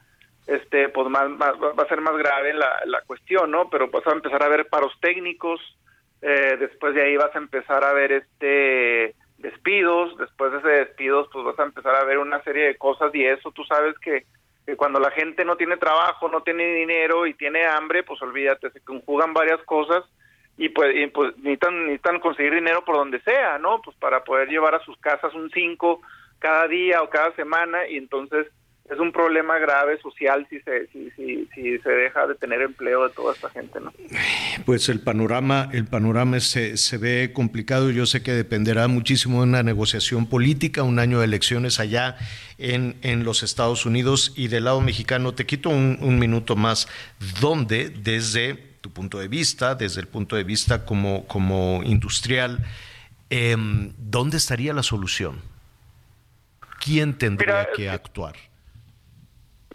este, pues más, más- va a ser más grave la, la cuestión, ¿no? Pero vas a empezar a ver paros técnicos, eh, después de ahí vas a empezar a ver este despidos, después de ese despidos, pues vas a empezar a ver una serie de cosas y eso, tú sabes que, que cuando la gente no tiene trabajo, no tiene dinero y tiene hambre, pues olvídate, se conjugan varias cosas y pues, y pues necesitan, necesitan conseguir dinero por donde sea, ¿no? Pues para poder llevar a sus casas un 5 cada día o cada semana y entonces es un problema grave social si se si, si, si se deja de tener empleo de toda esta gente, ¿no? Pues el panorama, el panorama se, se ve complicado. Yo sé que dependerá muchísimo de una negociación política, un año de elecciones allá en, en los Estados Unidos y del lado mexicano. Te quito un, un minuto más. ¿Dónde, desde tu punto de vista, desde el punto de vista como, como industrial, em, dónde estaría la solución? ¿Quién tendría Mira, que actuar?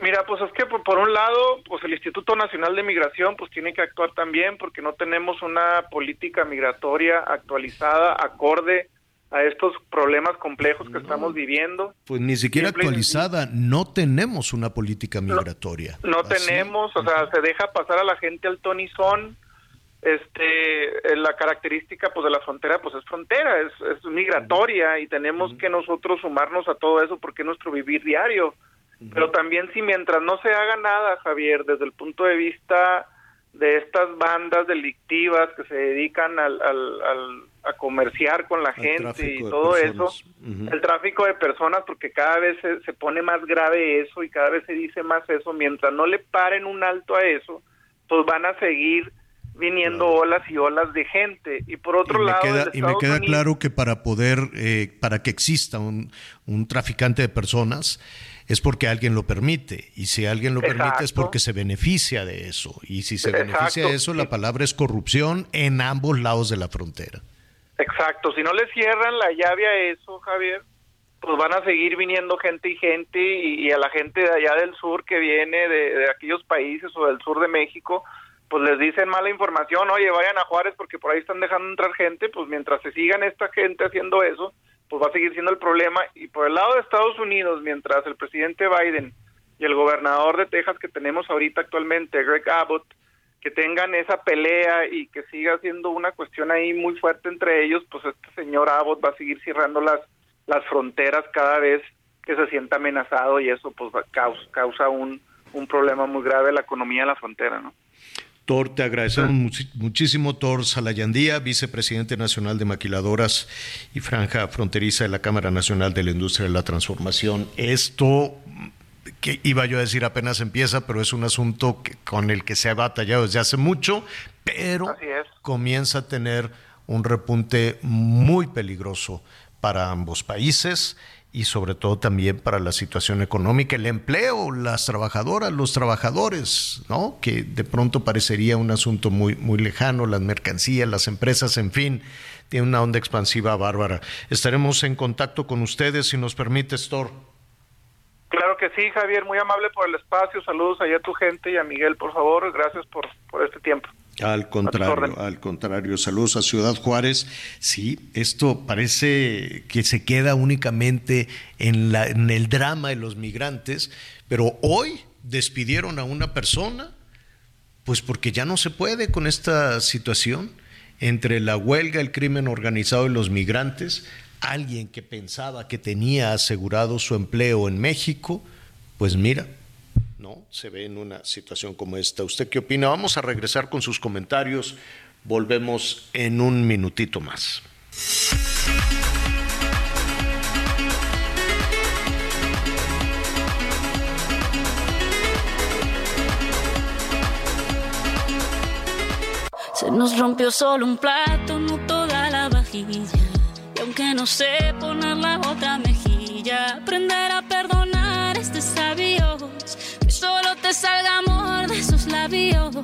Mira, pues es que por, por un lado, pues el Instituto Nacional de Migración pues tiene que actuar también porque no tenemos una política migratoria actualizada acorde a estos problemas complejos que estamos viviendo. Pues ni siquiera Simple y actualizada, no tenemos una política migratoria. No Así. tenemos, o sea, se deja pasar a la gente al tonizón. Este, eh, la característica pues de la frontera pues es frontera, es, es migratoria y tenemos que nosotros sumarnos a todo eso porque es nuestro vivir diario. Pero también si mientras no se haga nada, Javier, desde el punto de vista de estas bandas delictivas que se dedican al, al- al- a comerciar con la gente y todo eso, el tráfico de personas, porque cada vez se, se pone más grave eso y cada vez se dice más eso, mientras no le paren un alto a eso, pues van a seguir viniendo olas y olas de gente. Y por otro y lado, queda, y me queda Unidos- claro que para poder, eh, para que exista un, un traficante de personas, es porque alguien lo permite. Y si alguien lo permite es porque se beneficia de eso. Y si se Exacto. beneficia de eso, la palabra es corrupción en ambos lados de la frontera. Exacto, si no le cierran la llave a eso, Javier, pues van a seguir viniendo gente y gente y, y a la gente de allá del sur que viene de, de aquellos países o del sur de México, pues les dicen mala información, oye, vayan a Juárez porque por ahí están dejando entrar gente, pues mientras se sigan esta gente haciendo eso, pues va a seguir siendo el problema. Y por el lado de Estados Unidos, mientras el presidente Biden y el gobernador de Texas que tenemos ahorita actualmente, Greg Abbott, que tengan esa pelea y que siga siendo una cuestión ahí muy fuerte entre ellos, pues este señor Abbott va a seguir cerrando las las fronteras cada vez que se sienta amenazado y eso pues causa, causa un, un problema muy grave a la economía de la frontera, ¿no? Tor, te agradecemos muchísimo, Tor Salayandía, vicepresidente nacional de maquiladoras y franja fronteriza de la Cámara Nacional de la Industria de la Transformación. Esto, que iba yo a decir apenas empieza, pero es un asunto que- con el que se ha batallado desde hace mucho, pero comienza a tener un repunte muy peligroso para ambos países y sobre todo también para la situación económica, el empleo, las trabajadoras, los trabajadores, ¿no? Que de pronto parecería un asunto muy, muy lejano, las mercancías, las empresas, en fin, tiene una onda expansiva bárbara. Estaremos en contacto con ustedes si nos permite, Thor. Claro que sí, Javier, muy amable por el espacio. Saludos allá a tu gente y a Miguel, por favor. Gracias por, por este tiempo. Al contrario, al contrario. Saludos a Ciudad Juárez. Sí, esto parece que se queda únicamente en, la, en el drama de los migrantes, pero hoy despidieron a una persona, pues porque ya no se puede con esta situación entre la huelga, el crimen organizado y los migrantes. Alguien que pensaba que tenía asegurado su empleo en México, pues mira, ¿no? Se ve en una situación como esta. ¿Usted qué opina? Vamos a regresar con sus comentarios. Volvemos en un minutito más. Se nos rompió solo un plato, no toda la vajilla. Y aunque no sé poner la otra mejilla, aprender te salga amor de esos labios.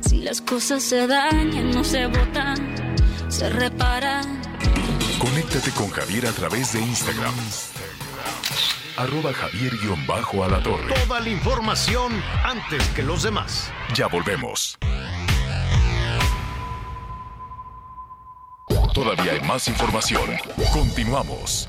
Si las cosas se dañan, no se botan, se reparan. Conéctate con Javier a través de Instagram. Arroba Javier-Alatorre. Toda la información antes que los demás. Ya volvemos. Todavía hay más información. Continuamos.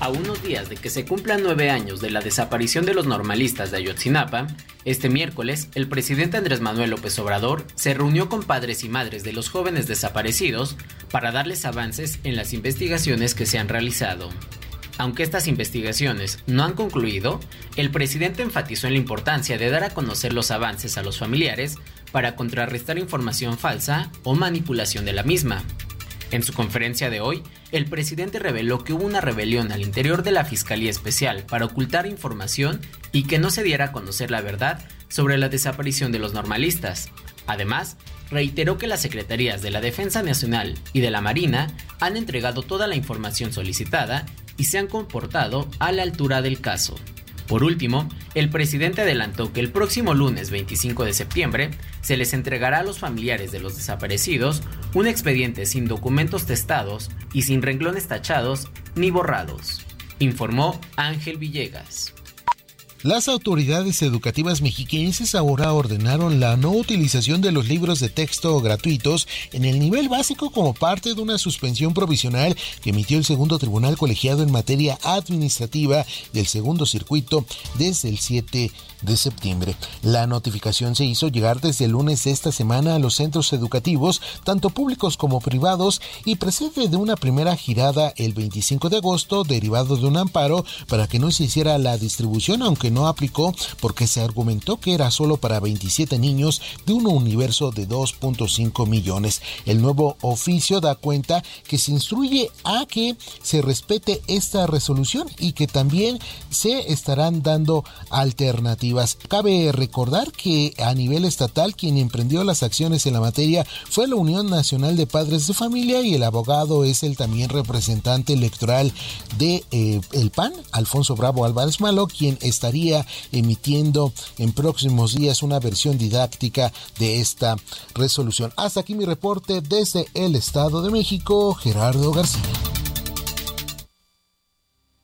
A unos días de que se cumplan nueve años de la desaparición de los normalistas de Ayotzinapa, este miércoles el presidente Andrés Manuel López Obrador se reunió con padres y madres de los jóvenes desaparecidos para darles avances en las investigaciones que se han realizado. Aunque estas investigaciones no han concluido, el presidente enfatizó en la importancia de dar a conocer los avances a los familiares para contrarrestar información falsa o manipulación de la misma. En su conferencia de hoy, el presidente reveló que hubo una rebelión al interior de la Fiscalía Especial para ocultar información y que no se diera a conocer la verdad sobre la desaparición de los normalistas. Además, reiteró que las secretarías de la Defensa Nacional y de la Marina han entregado toda la información solicitada y se han comportado a la altura del caso. Por último, el presidente adelantó que el próximo lunes 25 de septiembre se les entregará a los familiares de los desaparecidos un expediente sin documentos testados y sin renglones tachados ni borrados, informó Ángel Villegas. Las autoridades educativas mexiquenses ahora ordenaron la no utilización de los libros de texto gratuitos en el nivel básico como parte de una suspensión provisional que emitió el segundo tribunal colegiado en materia administrativa del segundo circuito desde el 7 de septiembre. La notificación se hizo llegar desde el lunes de esta semana a los centros educativos, tanto públicos como privados, y precede de una primera girada el 25 de agosto derivado de un amparo para que no se hiciera la distribución, aunque no aplicó porque se argumentó que era solo para 27 niños de un universo de 2.5 millones. El nuevo oficio da cuenta que se instruye a que se respete esta resolución y que también se estarán dando alternativas. Cabe recordar que a nivel estatal quien emprendió las acciones en la materia fue la Unión Nacional de Padres de Familia y el abogado es el también representante electoral de eh, el PAN, Alfonso Bravo Álvarez Malo, quien estaría emitiendo en próximos días una versión didáctica de esta resolución. Hasta aquí mi reporte desde el Estado de México, Gerardo García.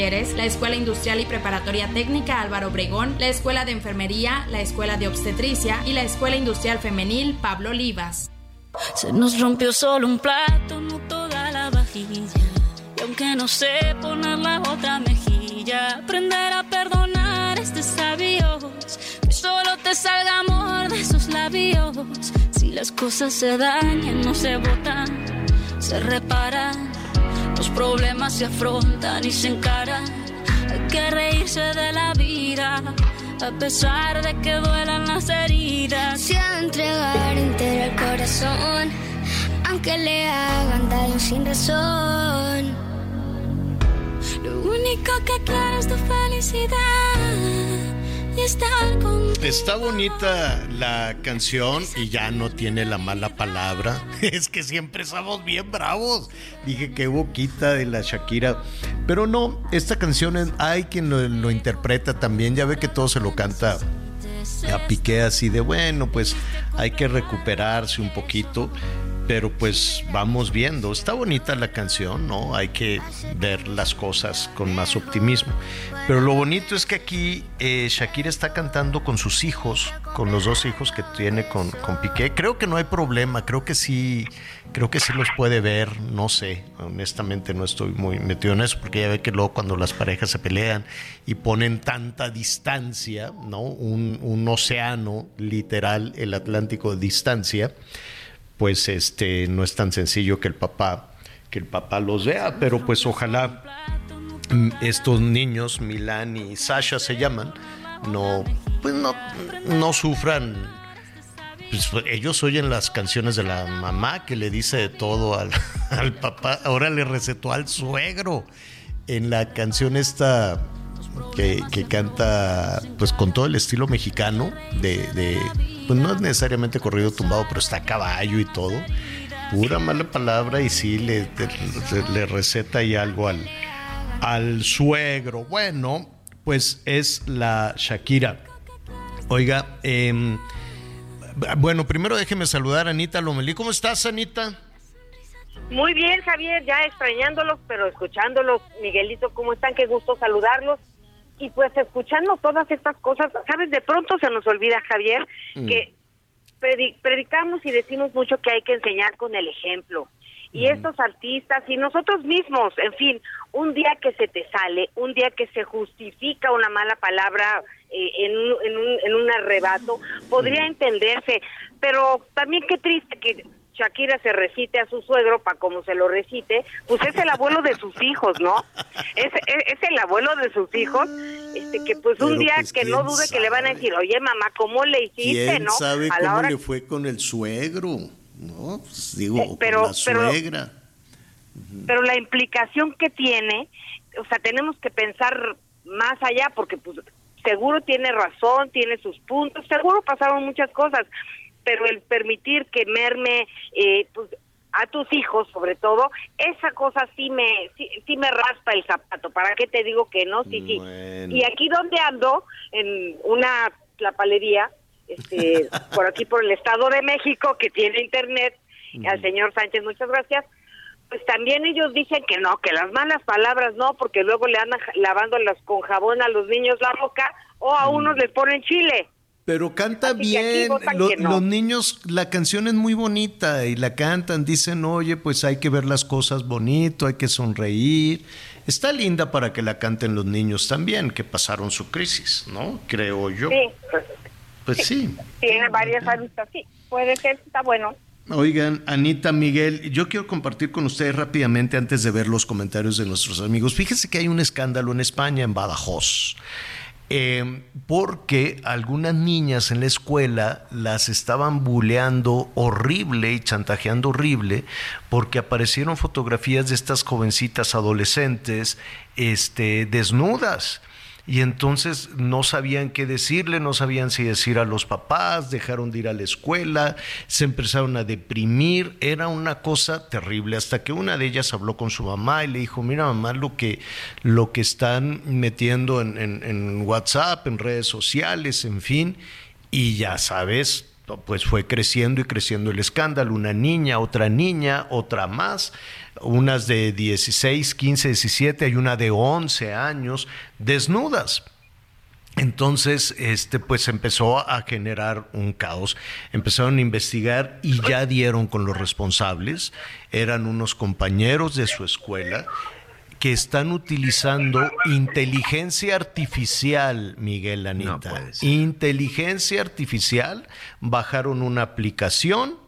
la Escuela Industrial y Preparatoria Técnica Álvaro Obregón, la Escuela de Enfermería, la Escuela de Obstetricia y la Escuela Industrial Femenil Pablo Olivas. Se nos rompió solo un plato, no toda la vajilla. Y aunque no sé poner la otra mejilla, aprender a perdonar este sabio. Que solo te salga amor de esos labios. Si las cosas se dañan, no se botan, se reparan. Problemas se afrontan y se encaran. Hay que reírse de la vida, a pesar de que duelan las heridas. Se ha de entregar entero el corazón, aunque le hagan daño sin razón. Lo único que quiero es tu felicidad. Está bonita la canción y ya no tiene la mala palabra. *laughs* Es que siempre estamos bien bravos. Dije que boquita de la Shakira. Pero no, esta canción hay quien lo, lo interpreta también. Ya ve que todo se lo canta a Piqué así de bueno, pues hay que recuperarse un poquito. Pero pues vamos viendo. Está bonita la canción, ¿no? Hay que ver las cosas con más optimismo. Pero lo bonito es que aquí eh, Shakira está cantando con sus hijos, con los dos hijos que tiene con, con Piqué. Creo que no hay problema, creo que sí, creo que sí los puede ver, no sé, honestamente no estoy muy metido en eso, porque ya ve que luego cuando las parejas se pelean y ponen tanta distancia, ¿no? Un, un océano literal, el Atlántico de distancia, pues este no es tan sencillo que el papá que el papá los vea, pero pues ojalá mm, estos niños, Milán y Sasha se llaman, no pues no, no sufran pues, ellos oyen las canciones de la mamá que le dice de todo al, *laughs* al papá. Ahora le recetó al suegro en la canción esta que, canta pues con todo el estilo mexicano de, de, pues no es necesariamente corrido tumbado, pero está a caballo y todo. Pura mala palabra y sí le, le- receta ahí algo al, al suegro. Bueno, pues es la Shakira. Oiga, em, bueno, primero déjeme saludar a Anita Lomelí. ¿Cómo estás, Anita? Muy bien, Javier, ya extrañándolos, pero escuchándolos. Miguelito, ¿cómo están? Qué gusto saludarlos. Y pues escuchando todas estas cosas, ¿sabes? De pronto se nos olvida, Javier, Mm. que predi- predicamos y decimos mucho que hay que enseñar con el ejemplo. Y estos artistas y nosotros mismos, en fin, un día que se te sale, un día que se justifica una mala palabra eh, en, un, en, un, en un arrebato, podría entenderse, pero también qué triste que Shakira se recite a su suegro para como se lo recite, pues es el abuelo de sus hijos, ¿no? Es, es, es el abuelo de sus hijos, este que pues un Pero, día pues, que no ¿quién dude que le van a decir, oye mamá, ¿cómo le hiciste, ¿Quién no? sabe a la cómo hora le fue con el suegro? No, pues digo, Eh, pero- con la pero- suegra. pero la implicación que tiene, o sea, tenemos que pensar más allá porque pues seguro tiene razón, tiene sus puntos, seguro pasaron muchas cosas, pero el permitir que merme eh, pues a tus hijos sobre todo, esa cosa sí me sí, sí me raspa el zapato, ¿para qué te digo que no? Sí, sí. Y aquí donde ando en una palería este *laughs* por aquí por el Estado de México que tiene internet, al señor Sánchez, muchas gracias pues también ellos dicen que no, que las malas palabras no, porque luego le andan lavándolas con jabón a los niños la boca o a unos les ponen chile. Pero canta Así bien. Lo- no. Los niños, la canción es muy bonita y la cantan. Dicen, oye, pues hay que ver las cosas bonito, hay que sonreír. Está linda para que la canten los niños también, que pasaron su crisis, ¿no? Creo yo. Sí, pues, sí. tiene varias sí, puede ser, está bueno. Oigan, Anita, Miguel, yo quiero compartir con ustedes rápidamente antes de ver los comentarios de nuestros amigos. Fíjese que hay un escándalo en España, en Badajoz. Eh, porque algunas niñas en la escuela las estaban buleando horrible y chantajeando horrible porque aparecieron fotografías de estas jovencitas adolescentes este, desnudas y entonces no sabían qué decirle, no sabían si decir a los papás, dejaron de ir a la escuela, se empezaron a deprimir, era una cosa terrible, hasta que una de ellas habló con su mamá y le dijo, mira mamá, lo que, lo que están metiendo en, en, en WhatsApp, en redes sociales, en fin, y ya sabes, pues fue creciendo y creciendo el escándalo, una niña, otra niña, otra más, unas de 16, 15, 17, hay una de 11 años, desnudas. Entonces, este, pues empezó a generar un caos. Empezaron a investigar y ya dieron con los responsables. Eran unos compañeros de su escuela que están utilizando inteligencia artificial, Miguel Anita. inteligencia artificial. Bajaron una aplicación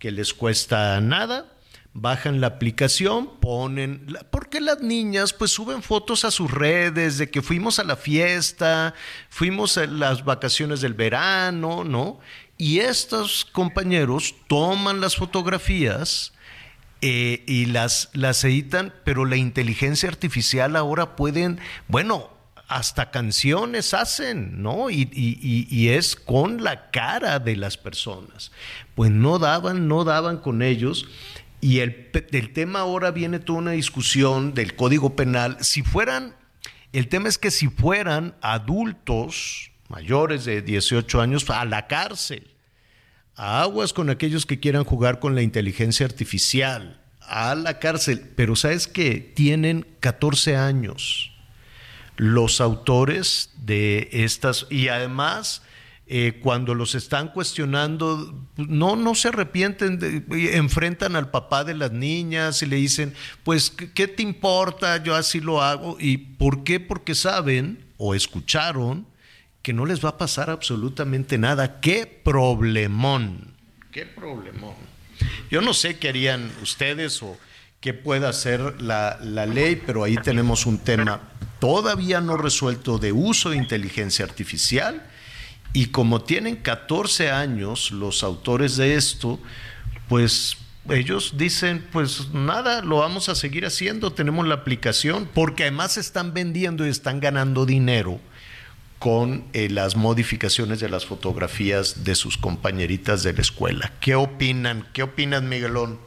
que les cuesta nada bajan la aplicación, ponen, porque las niñas pues suben fotos a sus redes de que fuimos a la fiesta, fuimos a las vacaciones del verano, ¿no? Y estos compañeros toman las fotografías eh, y las, las editan, pero la inteligencia artificial ahora pueden, bueno, hasta canciones hacen, ¿no? Y, y, y, es con la cara de las personas. Pues no daban, no daban con ellos. Y el, del tema ahora viene toda una discusión del Código Penal. Si fueran, el tema es que si fueran adultos mayores de 18 años, a la cárcel. A aguas con aquellos que quieran jugar con la inteligencia artificial. A la cárcel. Pero sabes que tienen 14 años los autores de estas y además eh, cuando los están cuestionando, no, no se arrepienten, enfrentan al papá de las niñas y le dicen, pues, ¿qué te importa? Yo así lo hago. ¿Y por qué? Porque saben o escucharon que no les va a pasar absolutamente nada. ¡Qué problemón! ¡Qué problemón! Yo no sé qué harían ustedes o qué pueda hacer la, la ley, pero ahí tenemos un tema todavía no resuelto de uso de inteligencia artificial y como tienen 14 años los autores de esto, pues ellos dicen, pues nada, lo vamos a seguir haciendo, tenemos la aplicación, porque además están vendiendo y están ganando dinero con eh, las modificaciones de las fotografías de sus compañeritas de la escuela. ¿Qué opinan? ¿Qué opinan, Miguelón?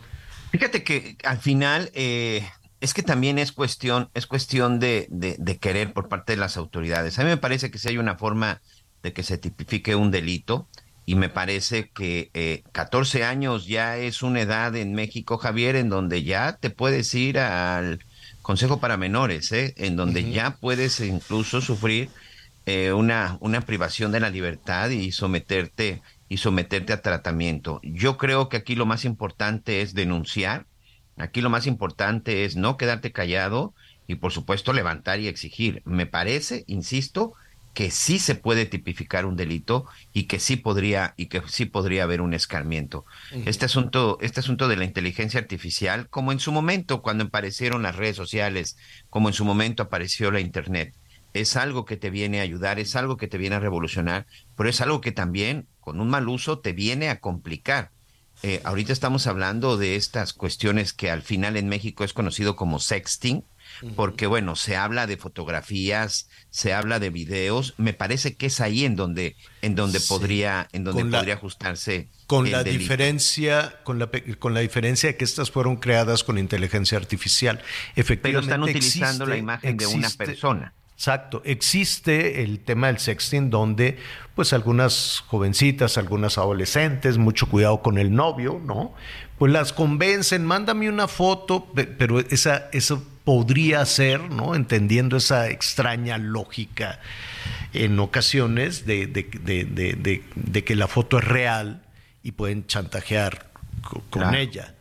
Fíjate que al final eh, es que también es cuestión, es cuestión de, de, querer por parte de las autoridades. A mí me parece que si hay una forma de que se tipifique un delito. Y me parece que eh, 14 años ya es una edad en México, Javier, en donde ya te puedes ir al Consejo para Menores, ¿eh? en donde ya puedes incluso sufrir eh, una, una privación de la libertad y someterte, y someterte a tratamiento. Yo creo que aquí lo más importante es denunciar, aquí lo más importante es no quedarte callado y por supuesto levantar y exigir. Me parece, insisto, que sí se puede tipificar un delito y que sí podría y que sí podría haber un escarmiento. Este asunto, este asunto de la inteligencia artificial, como en su momento cuando aparecieron las redes sociales, como en su momento apareció la internet, es algo que te viene a ayudar, es algo que te viene a revolucionar, pero es algo que también con un mal uso te viene a complicar. Eh, ahorita estamos hablando de estas cuestiones que al final en México es conocido como sexting, porque bueno, se habla de fotografías, se habla de videos, me parece que es ahí en donde en donde podría en donde podría ajustarse con la diferencia con la con la diferencia que estas fueron creadas con inteligencia artificial. Efectivamente, pero están utilizando la imagen de una persona. Exacto, existe el tema del sexting donde pues algunas jovencitas, algunas adolescentes, mucho cuidado con el novio, ¿no? Pues las convencen, mándame una foto, pero esa, eso podría ser, ¿no? Entendiendo esa extraña lógica en ocasiones de, de, que la foto es real y pueden chantajear con ella.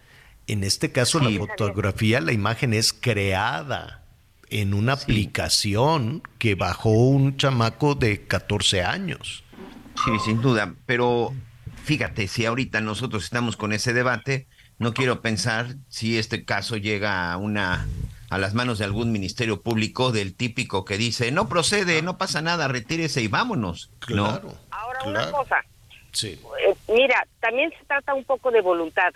En este caso, la fotografía, la imagen es creada en una aplicación que bajó un chamaco de 14 años. Sí, sin duda, pero fíjate, si ahorita nosotros estamos con ese debate, no quiero pensar si este caso llega a una a las manos de algún ministerio público del típico que dice, no procede, no pasa nada, retírese y vámonos. Claro. Ahora una cosa. Sí. Eh, mira, también se trata un poco de voluntad.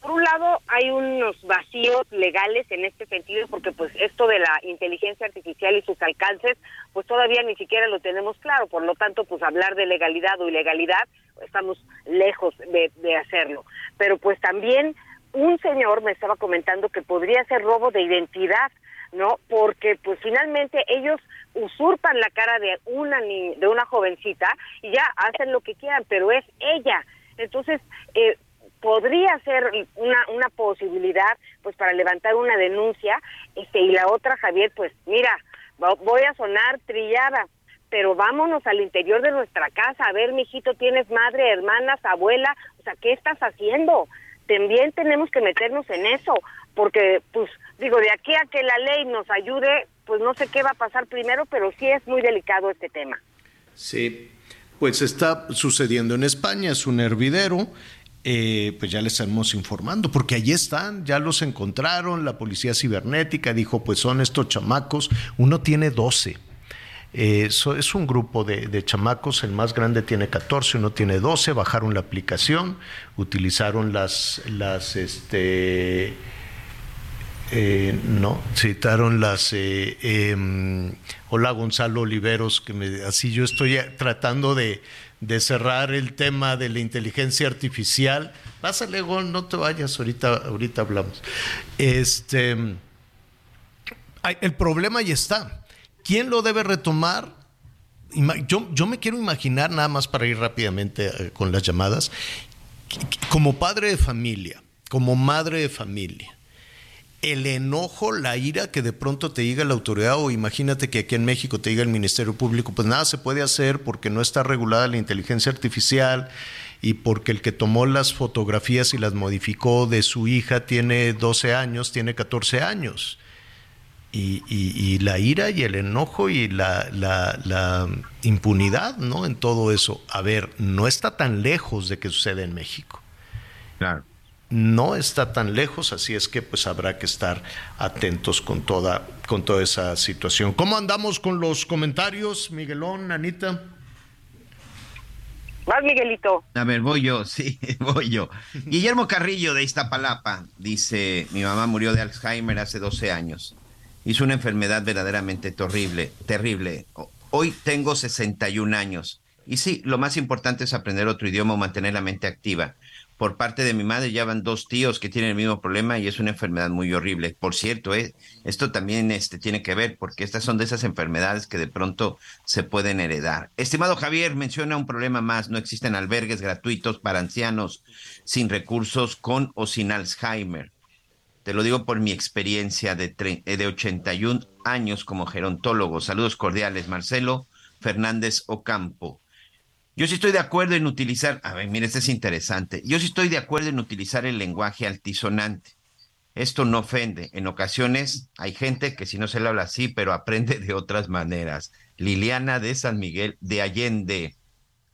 Por un lado, hay unos vacíos legales en este sentido, porque pues esto de la inteligencia artificial y sus alcances, pues todavía ni siquiera lo tenemos claro. Por lo tanto, pues hablar de legalidad o ilegalidad, estamos lejos de, de hacerlo. Pero pues también un señor me estaba comentando que podría ser robo de identidad, ¿no? Porque pues finalmente ellos usurpan la cara de una ni de una jovencita y ya hacen lo que quieran, pero es ella. Entonces, eh, podría ser una, una posibilidad pues para levantar una denuncia este y la otra Javier pues mira voy a sonar trillada pero vámonos al interior de nuestra casa a ver mijito tienes madre hermanas abuela o sea qué estás haciendo también tenemos que meternos en eso porque pues digo de aquí a que la ley nos ayude pues no sé qué va a pasar primero pero sí es muy delicado este tema Sí, pues está sucediendo en España, es un hervidero. eh, pues ya les estamos informando, porque allí están, ya los encontraron, la policía cibernética dijo, pues son estos chamacos, uno tiene 12. Eh, es un grupo de, de chamacos, el más grande tiene 14, uno tiene 12, bajaron la aplicación, utilizaron las, las, este, eh, no, citaron las. eh, em, hola Gonzalo Oliveros, que me, así yo estoy tratando de, de cerrar el tema de la inteligencia artificial. Pásale, Gon, no te vayas, ahorita, ahorita hablamos. Este, el problema ya está. ¿Quién lo debe retomar? Yo me quiero imaginar, nada más para ir rápidamente eh, con las llamadas, como padre de familia, como madre de familia el enojo, la ira que de pronto te diga la autoridad o imagínate que aquí en México te diga el Ministerio Público, pues nada se puede hacer porque no está regulada la inteligencia artificial y porque el que tomó las fotografías y las modificó de su hija tiene 12 años, tiene 14 años. Y, y- y la ira y el enojo y la, la- la impunidad, ¿no? En todo eso. A ver, no está tan lejos de que suceda en México Claro. no está tan lejos, así es que pues habrá que estar atentos con toda, con toda esa situación. ¿Cómo andamos con los comentarios, Miguelón, Anita? Vas, Miguelito. A ver, voy yo, *laughs* sí, voy yo. Guillermo Carrillo de Iztapalapa dice, mi mamá murió de Alzheimer hace 12 años. Hizo una enfermedad verdaderamente terrible, terrible. Hoy tengo 61 años. Y sí, lo más importante es aprender otro idioma o mantener la mente activa. Por parte de mi madre ya van dos tíos que tienen el mismo problema y es una enfermedad muy horrible. Por cierto, eh, esto también este, tiene que ver porque estas son de esas enfermedades que de pronto se pueden heredar. Estimado Javier, menciona un problema más. No existen albergues gratuitos para ancianos sin recursos con o sin Alzheimer. Te lo digo por mi experiencia de, eh, de 81 años como gerontólogo. Saludos cordiales, Marcelo Fernández Ocampo. Yo sí estoy de acuerdo en utilizar, a ver, mire, este es interesante. Yo sí estoy de acuerdo en utilizar el lenguaje altisonante. Esto no ofende. En ocasiones hay gente que si no se le habla así, pero aprende de otras maneras. Liliana de San Miguel de Allende.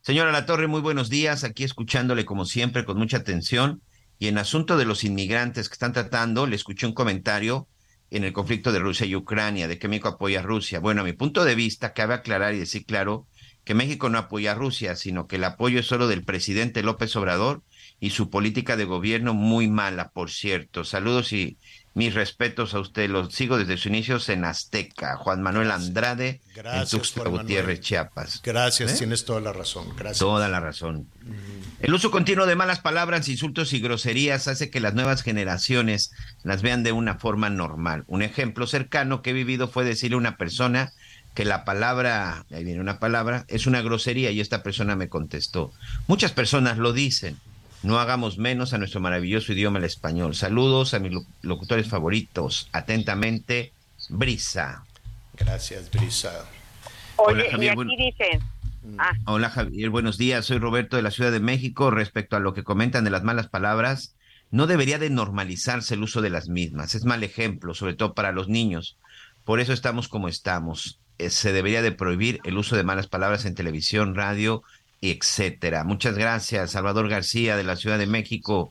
Señora La Torre, muy buenos días. Aquí escuchándole como siempre con mucha atención. Y en asunto de los inmigrantes que están tratando, le escuché un comentario en el conflicto de Rusia y Ucrania, de que México apoya a Rusia. Bueno, a mi punto de vista, cabe aclarar y decir claro que México no apoya a Rusia, sino que el apoyo es solo del presidente López Obrador y su política de gobierno muy mala, por cierto. Saludos y mis respetos a usted. Los sigo desde sus inicios en Azteca. Juan Manuel Andrade, Gracias, en Tuxtla Manuel. Gutiérrez, Chiapas. Gracias, ¿Eh? tienes toda la razón. Gracias. Toda la razón. El uso continuo de malas palabras, insultos y groserías hace que las nuevas generaciones las vean de una forma normal. Un ejemplo cercano que he vivido fue decirle a una persona que la palabra, ahí viene una palabra, es una grosería y esta persona me contestó. Muchas personas lo dicen. No hagamos menos a nuestro maravilloso idioma el español. Saludos a mis lo- locutores favoritos. Atentamente, Brisa. Gracias, Brisa. Oye, Hola, Javier, y aquí dicen, ah, Hola Javier, buenos días. Soy Roberto de la Ciudad de México. Respecto a lo que comentan de las malas palabras, no debería de normalizarse el uso de las mismas. Es mal ejemplo, sobre todo para los niños. Por eso estamos como estamos. Eh, Se debería de prohibir el uso de malas palabras en televisión, radio, y etcétera. Muchas gracias, Salvador García de la Ciudad de México.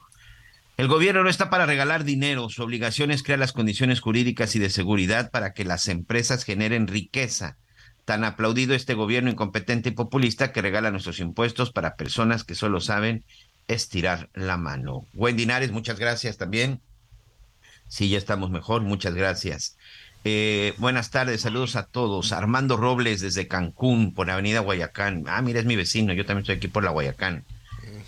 El gobierno no está para regalar dinero, su obligación es crear las condiciones jurídicas y de seguridad para que las empresas generen riqueza. Tan aplaudido este gobierno incompetente y populista que regala nuestros impuestos para personas que solo saben estirar la mano. Wendy Nares, muchas gracias también. Sí, ya estamos mejor, muchas gracias. Eh, buenas tardes, saludos a todos. Armando Robles desde Cancún, por Avenida Guayacán. Ah, mira, es mi vecino, yo también estoy aquí por la Guayacán.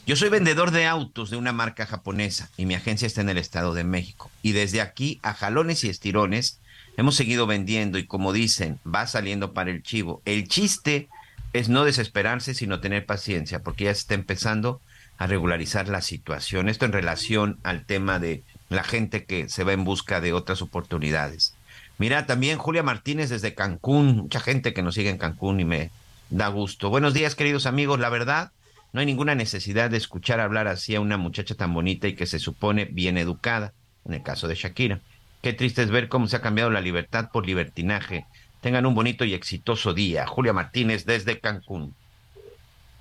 Yo soy vendedor de autos de una marca japonesa y mi agencia está en el Estado de México. Y desde aquí, a jalones y estirones, hemos seguido vendiendo y como dicen, va saliendo para el chivo. El chiste es no desesperarse, sino tener paciencia, porque ya se está empezando a regularizar la situación. Esto en relación al tema de la gente que se va en busca de otras oportunidades. Mira, también Julia Martínez desde Cancún, mucha gente que nos sigue en Cancún y me da gusto. Buenos días, queridos amigos. La verdad, no hay ninguna necesidad de escuchar hablar así a una muchacha tan bonita y que se supone bien educada, en el caso de Shakira. Qué triste es ver cómo se ha cambiado la libertad por libertinaje. Tengan un bonito y exitoso día. Julia Martínez desde Cancún.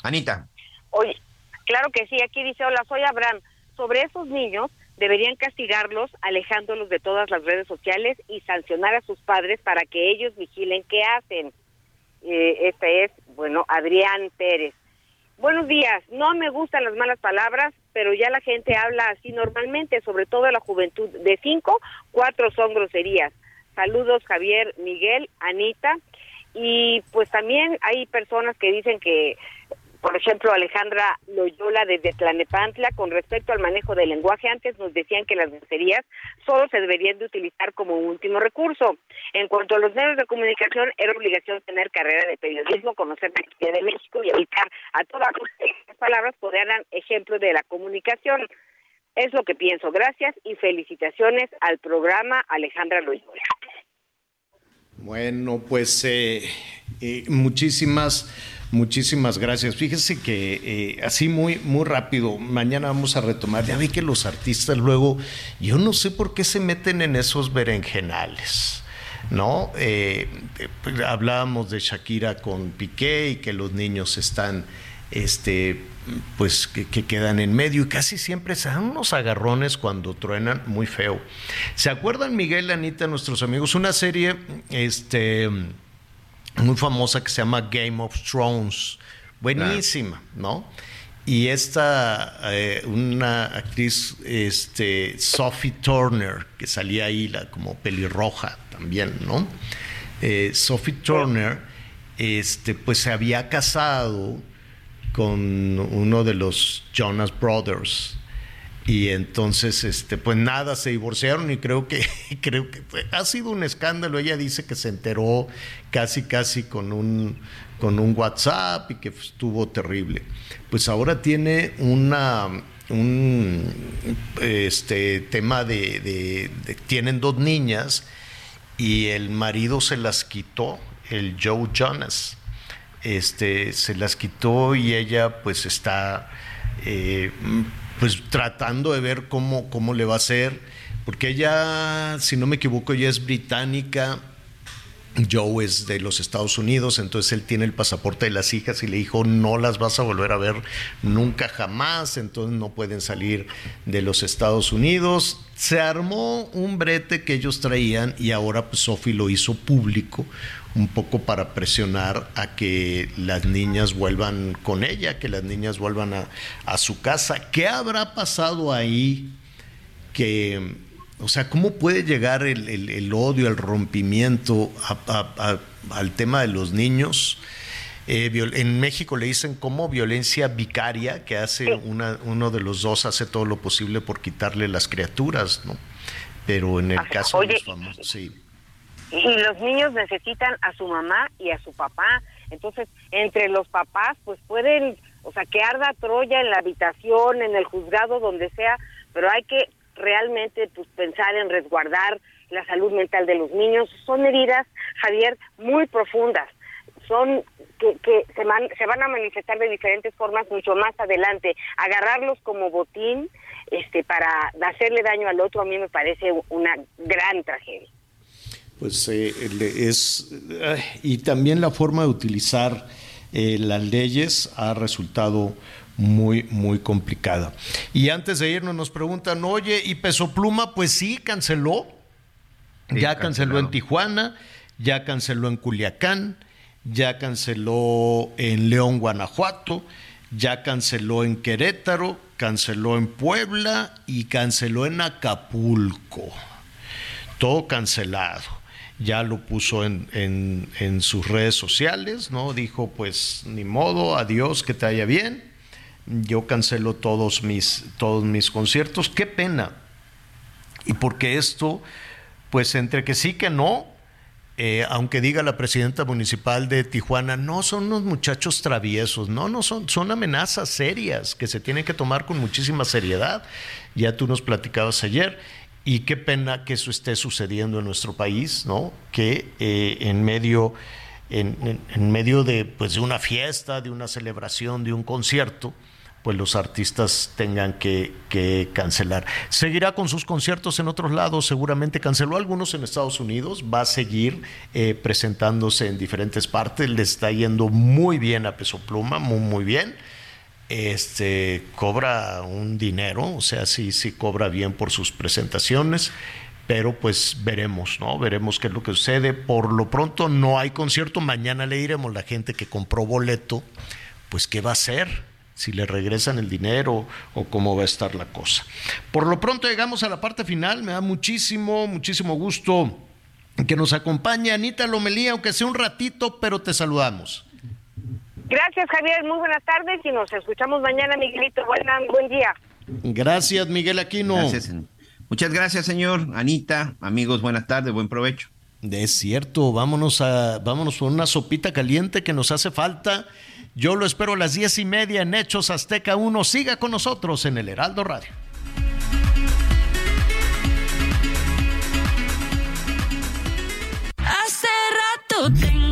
Anita. Oye, claro que sí, aquí dice, hola, soy Abraham. Sobre esos niños, deberían castigarlos alejándolos de todas las redes sociales y sancionar a sus padres para que ellos vigilen qué hacen. Eh, este es, bueno, Adrián Pérez. Buenos días, no me gustan las malas palabras, pero ya la gente habla así normalmente, sobre todo la juventud. De cinco, cuatro son groserías. Saludos Javier, Miguel, Anita. Y pues también hay personas que dicen que por ejemplo, Alejandra Loyola desde Tlanepantla, con respecto al manejo del lenguaje, antes nos decían que las groserías solo se deberían de utilizar como último recurso. En cuanto a los medios de comunicación, era obligación tener carrera de periodismo, conocer la historia de México y evitar a todas las palabras poder dar ejemplo de la comunicación. Es lo que pienso. Gracias y felicitaciones al programa Alejandra Loyola. Bueno, pues eh, eh, muchísimas Muchísimas gracias. Fíjese que eh, así muy, muy rápido, mañana vamos a retomar. Ya vi que los artistas luego, yo no sé por qué se meten en esos berenjenales. ¿No? Eh, hablábamos de Shakira con Piqué y que los niños están, este, pues que, que, quedan en medio y casi siempre se dan unos agarrones cuando truenan muy feo. ¿Se acuerdan, Miguel, Anita, nuestros amigos? Una serie, este muy famosa que se llama Game of Thrones. Buenísima, ¿no? Y esta, eh, una actriz, este, Sophie Turner, que salía ahí la, como pelirroja también, ¿no? Eh, Sophie Turner, este, pues se había casado con uno de los Jonas Brothers, y entonces este pues nada se divorciaron y creo que *laughs* creo que ha sido un escándalo. Ella dice que se enteró casi casi con un con un WhatsApp y que estuvo terrible. Pues ahora tiene una un este tema de, tienen dos niñas y el marido se las quitó el Joe Jonas. Este se las quitó y ella pues está eh, pues tratando de ver cómo, cómo le va a hacer, porque ella, si no me equivoco, ella es británica, Joe es de los Estados Unidos, entonces él tiene el pasaporte de las hijas y le dijo, no las vas a volver a ver nunca jamás, entonces no pueden salir de los Estados Unidos. Se armó un brete que ellos traían y ahora pues Sophie lo hizo público un poco para presionar a que las niñas vuelvan con ella, que las niñas vuelvan a, su casa. ¿Qué habrá pasado ahí que, o sea, cómo puede llegar el, odio, el rompimiento al tema de los niños? Eh, en México le dicen como violencia vicaria, que hace una, uno de los dos hace todo lo posible por quitarle las criaturas, ¿no? Pero en el caso de los famosos, sí y los niños necesitan a su mamá y a su papá. Entonces, entre los papás, pues pueden, o sea, que arda Troya en la habitación, en el juzgado, donde sea, pero hay que realmente pues pensar en resguardar la salud mental de los niños. Son heridas, Javier, muy profundas. Son que, que se, se van a manifestar de diferentes formas mucho más adelante. Agarrarlos como botín este, para hacerle daño al otro a mí me parece una gran tragedia pues eh, es y también la forma de utilizar eh, las leyes ha resultado muy, muy complicada. Y antes de irnos nos preguntan, oye, ¿y Peso Pluma? Pues sí, canceló. ya canceló en Tijuana, ya canceló en Culiacán, ya canceló en León, Guanajuato, ya canceló en Querétaro, canceló en Puebla y canceló en Acapulco. Todo cancelado. Ya lo puso en, en, sus redes sociales, ¿no? Dijo, pues ni modo, adiós, que te vaya bien. Yo cancelo todos mis, todos mis conciertos. Qué pena. Y porque esto, pues entre que sí que no, eh, aunque diga la presidenta municipal de Tijuana, no son unos muchachos traviesos, no, no son, son amenazas serias que se tienen que tomar con muchísima seriedad. Ya tú nos platicabas ayer. Y qué pena que eso esté sucediendo en nuestro país, ¿no? Que eh, en medio, en, medio de, pues, de una fiesta, de una celebración, de un concierto, pues los artistas tengan que, que, cancelar. Seguirá con sus conciertos en otros lados, seguramente canceló algunos en Estados Unidos, va a seguir eh, presentándose en diferentes partes, le está yendo muy bien a Peso Pluma, muy, muy bien. Este cobra un dinero, o sea, sí, sí cobra bien por sus presentaciones pero pues veremos, ¿no? Veremos qué es lo que sucede. Por lo pronto no hay concierto, mañana le diremos la gente que compró boleto, pues qué va a hacer, si le regresan el dinero o cómo va a estar la cosa. Por lo pronto llegamos a la parte final, me da muchísimo, muchísimo gusto que nos acompañe Anita Lomelía, aunque sea un ratito, pero te saludamos. Gracias Javier, muy buenas tardes y nos escuchamos mañana Miguelito, Buena, buen día. Gracias Miguel Aquino. Gracias. Muchas gracias señor, Anita, amigos, buenas tardes, buen provecho. Es cierto, vámonos a, vámonos con una sopita caliente que nos hace falta. Yo lo espero a las diez y media en Hechos Azteca 1. Siga con nosotros en el Heraldo Radio. Hace rato tengo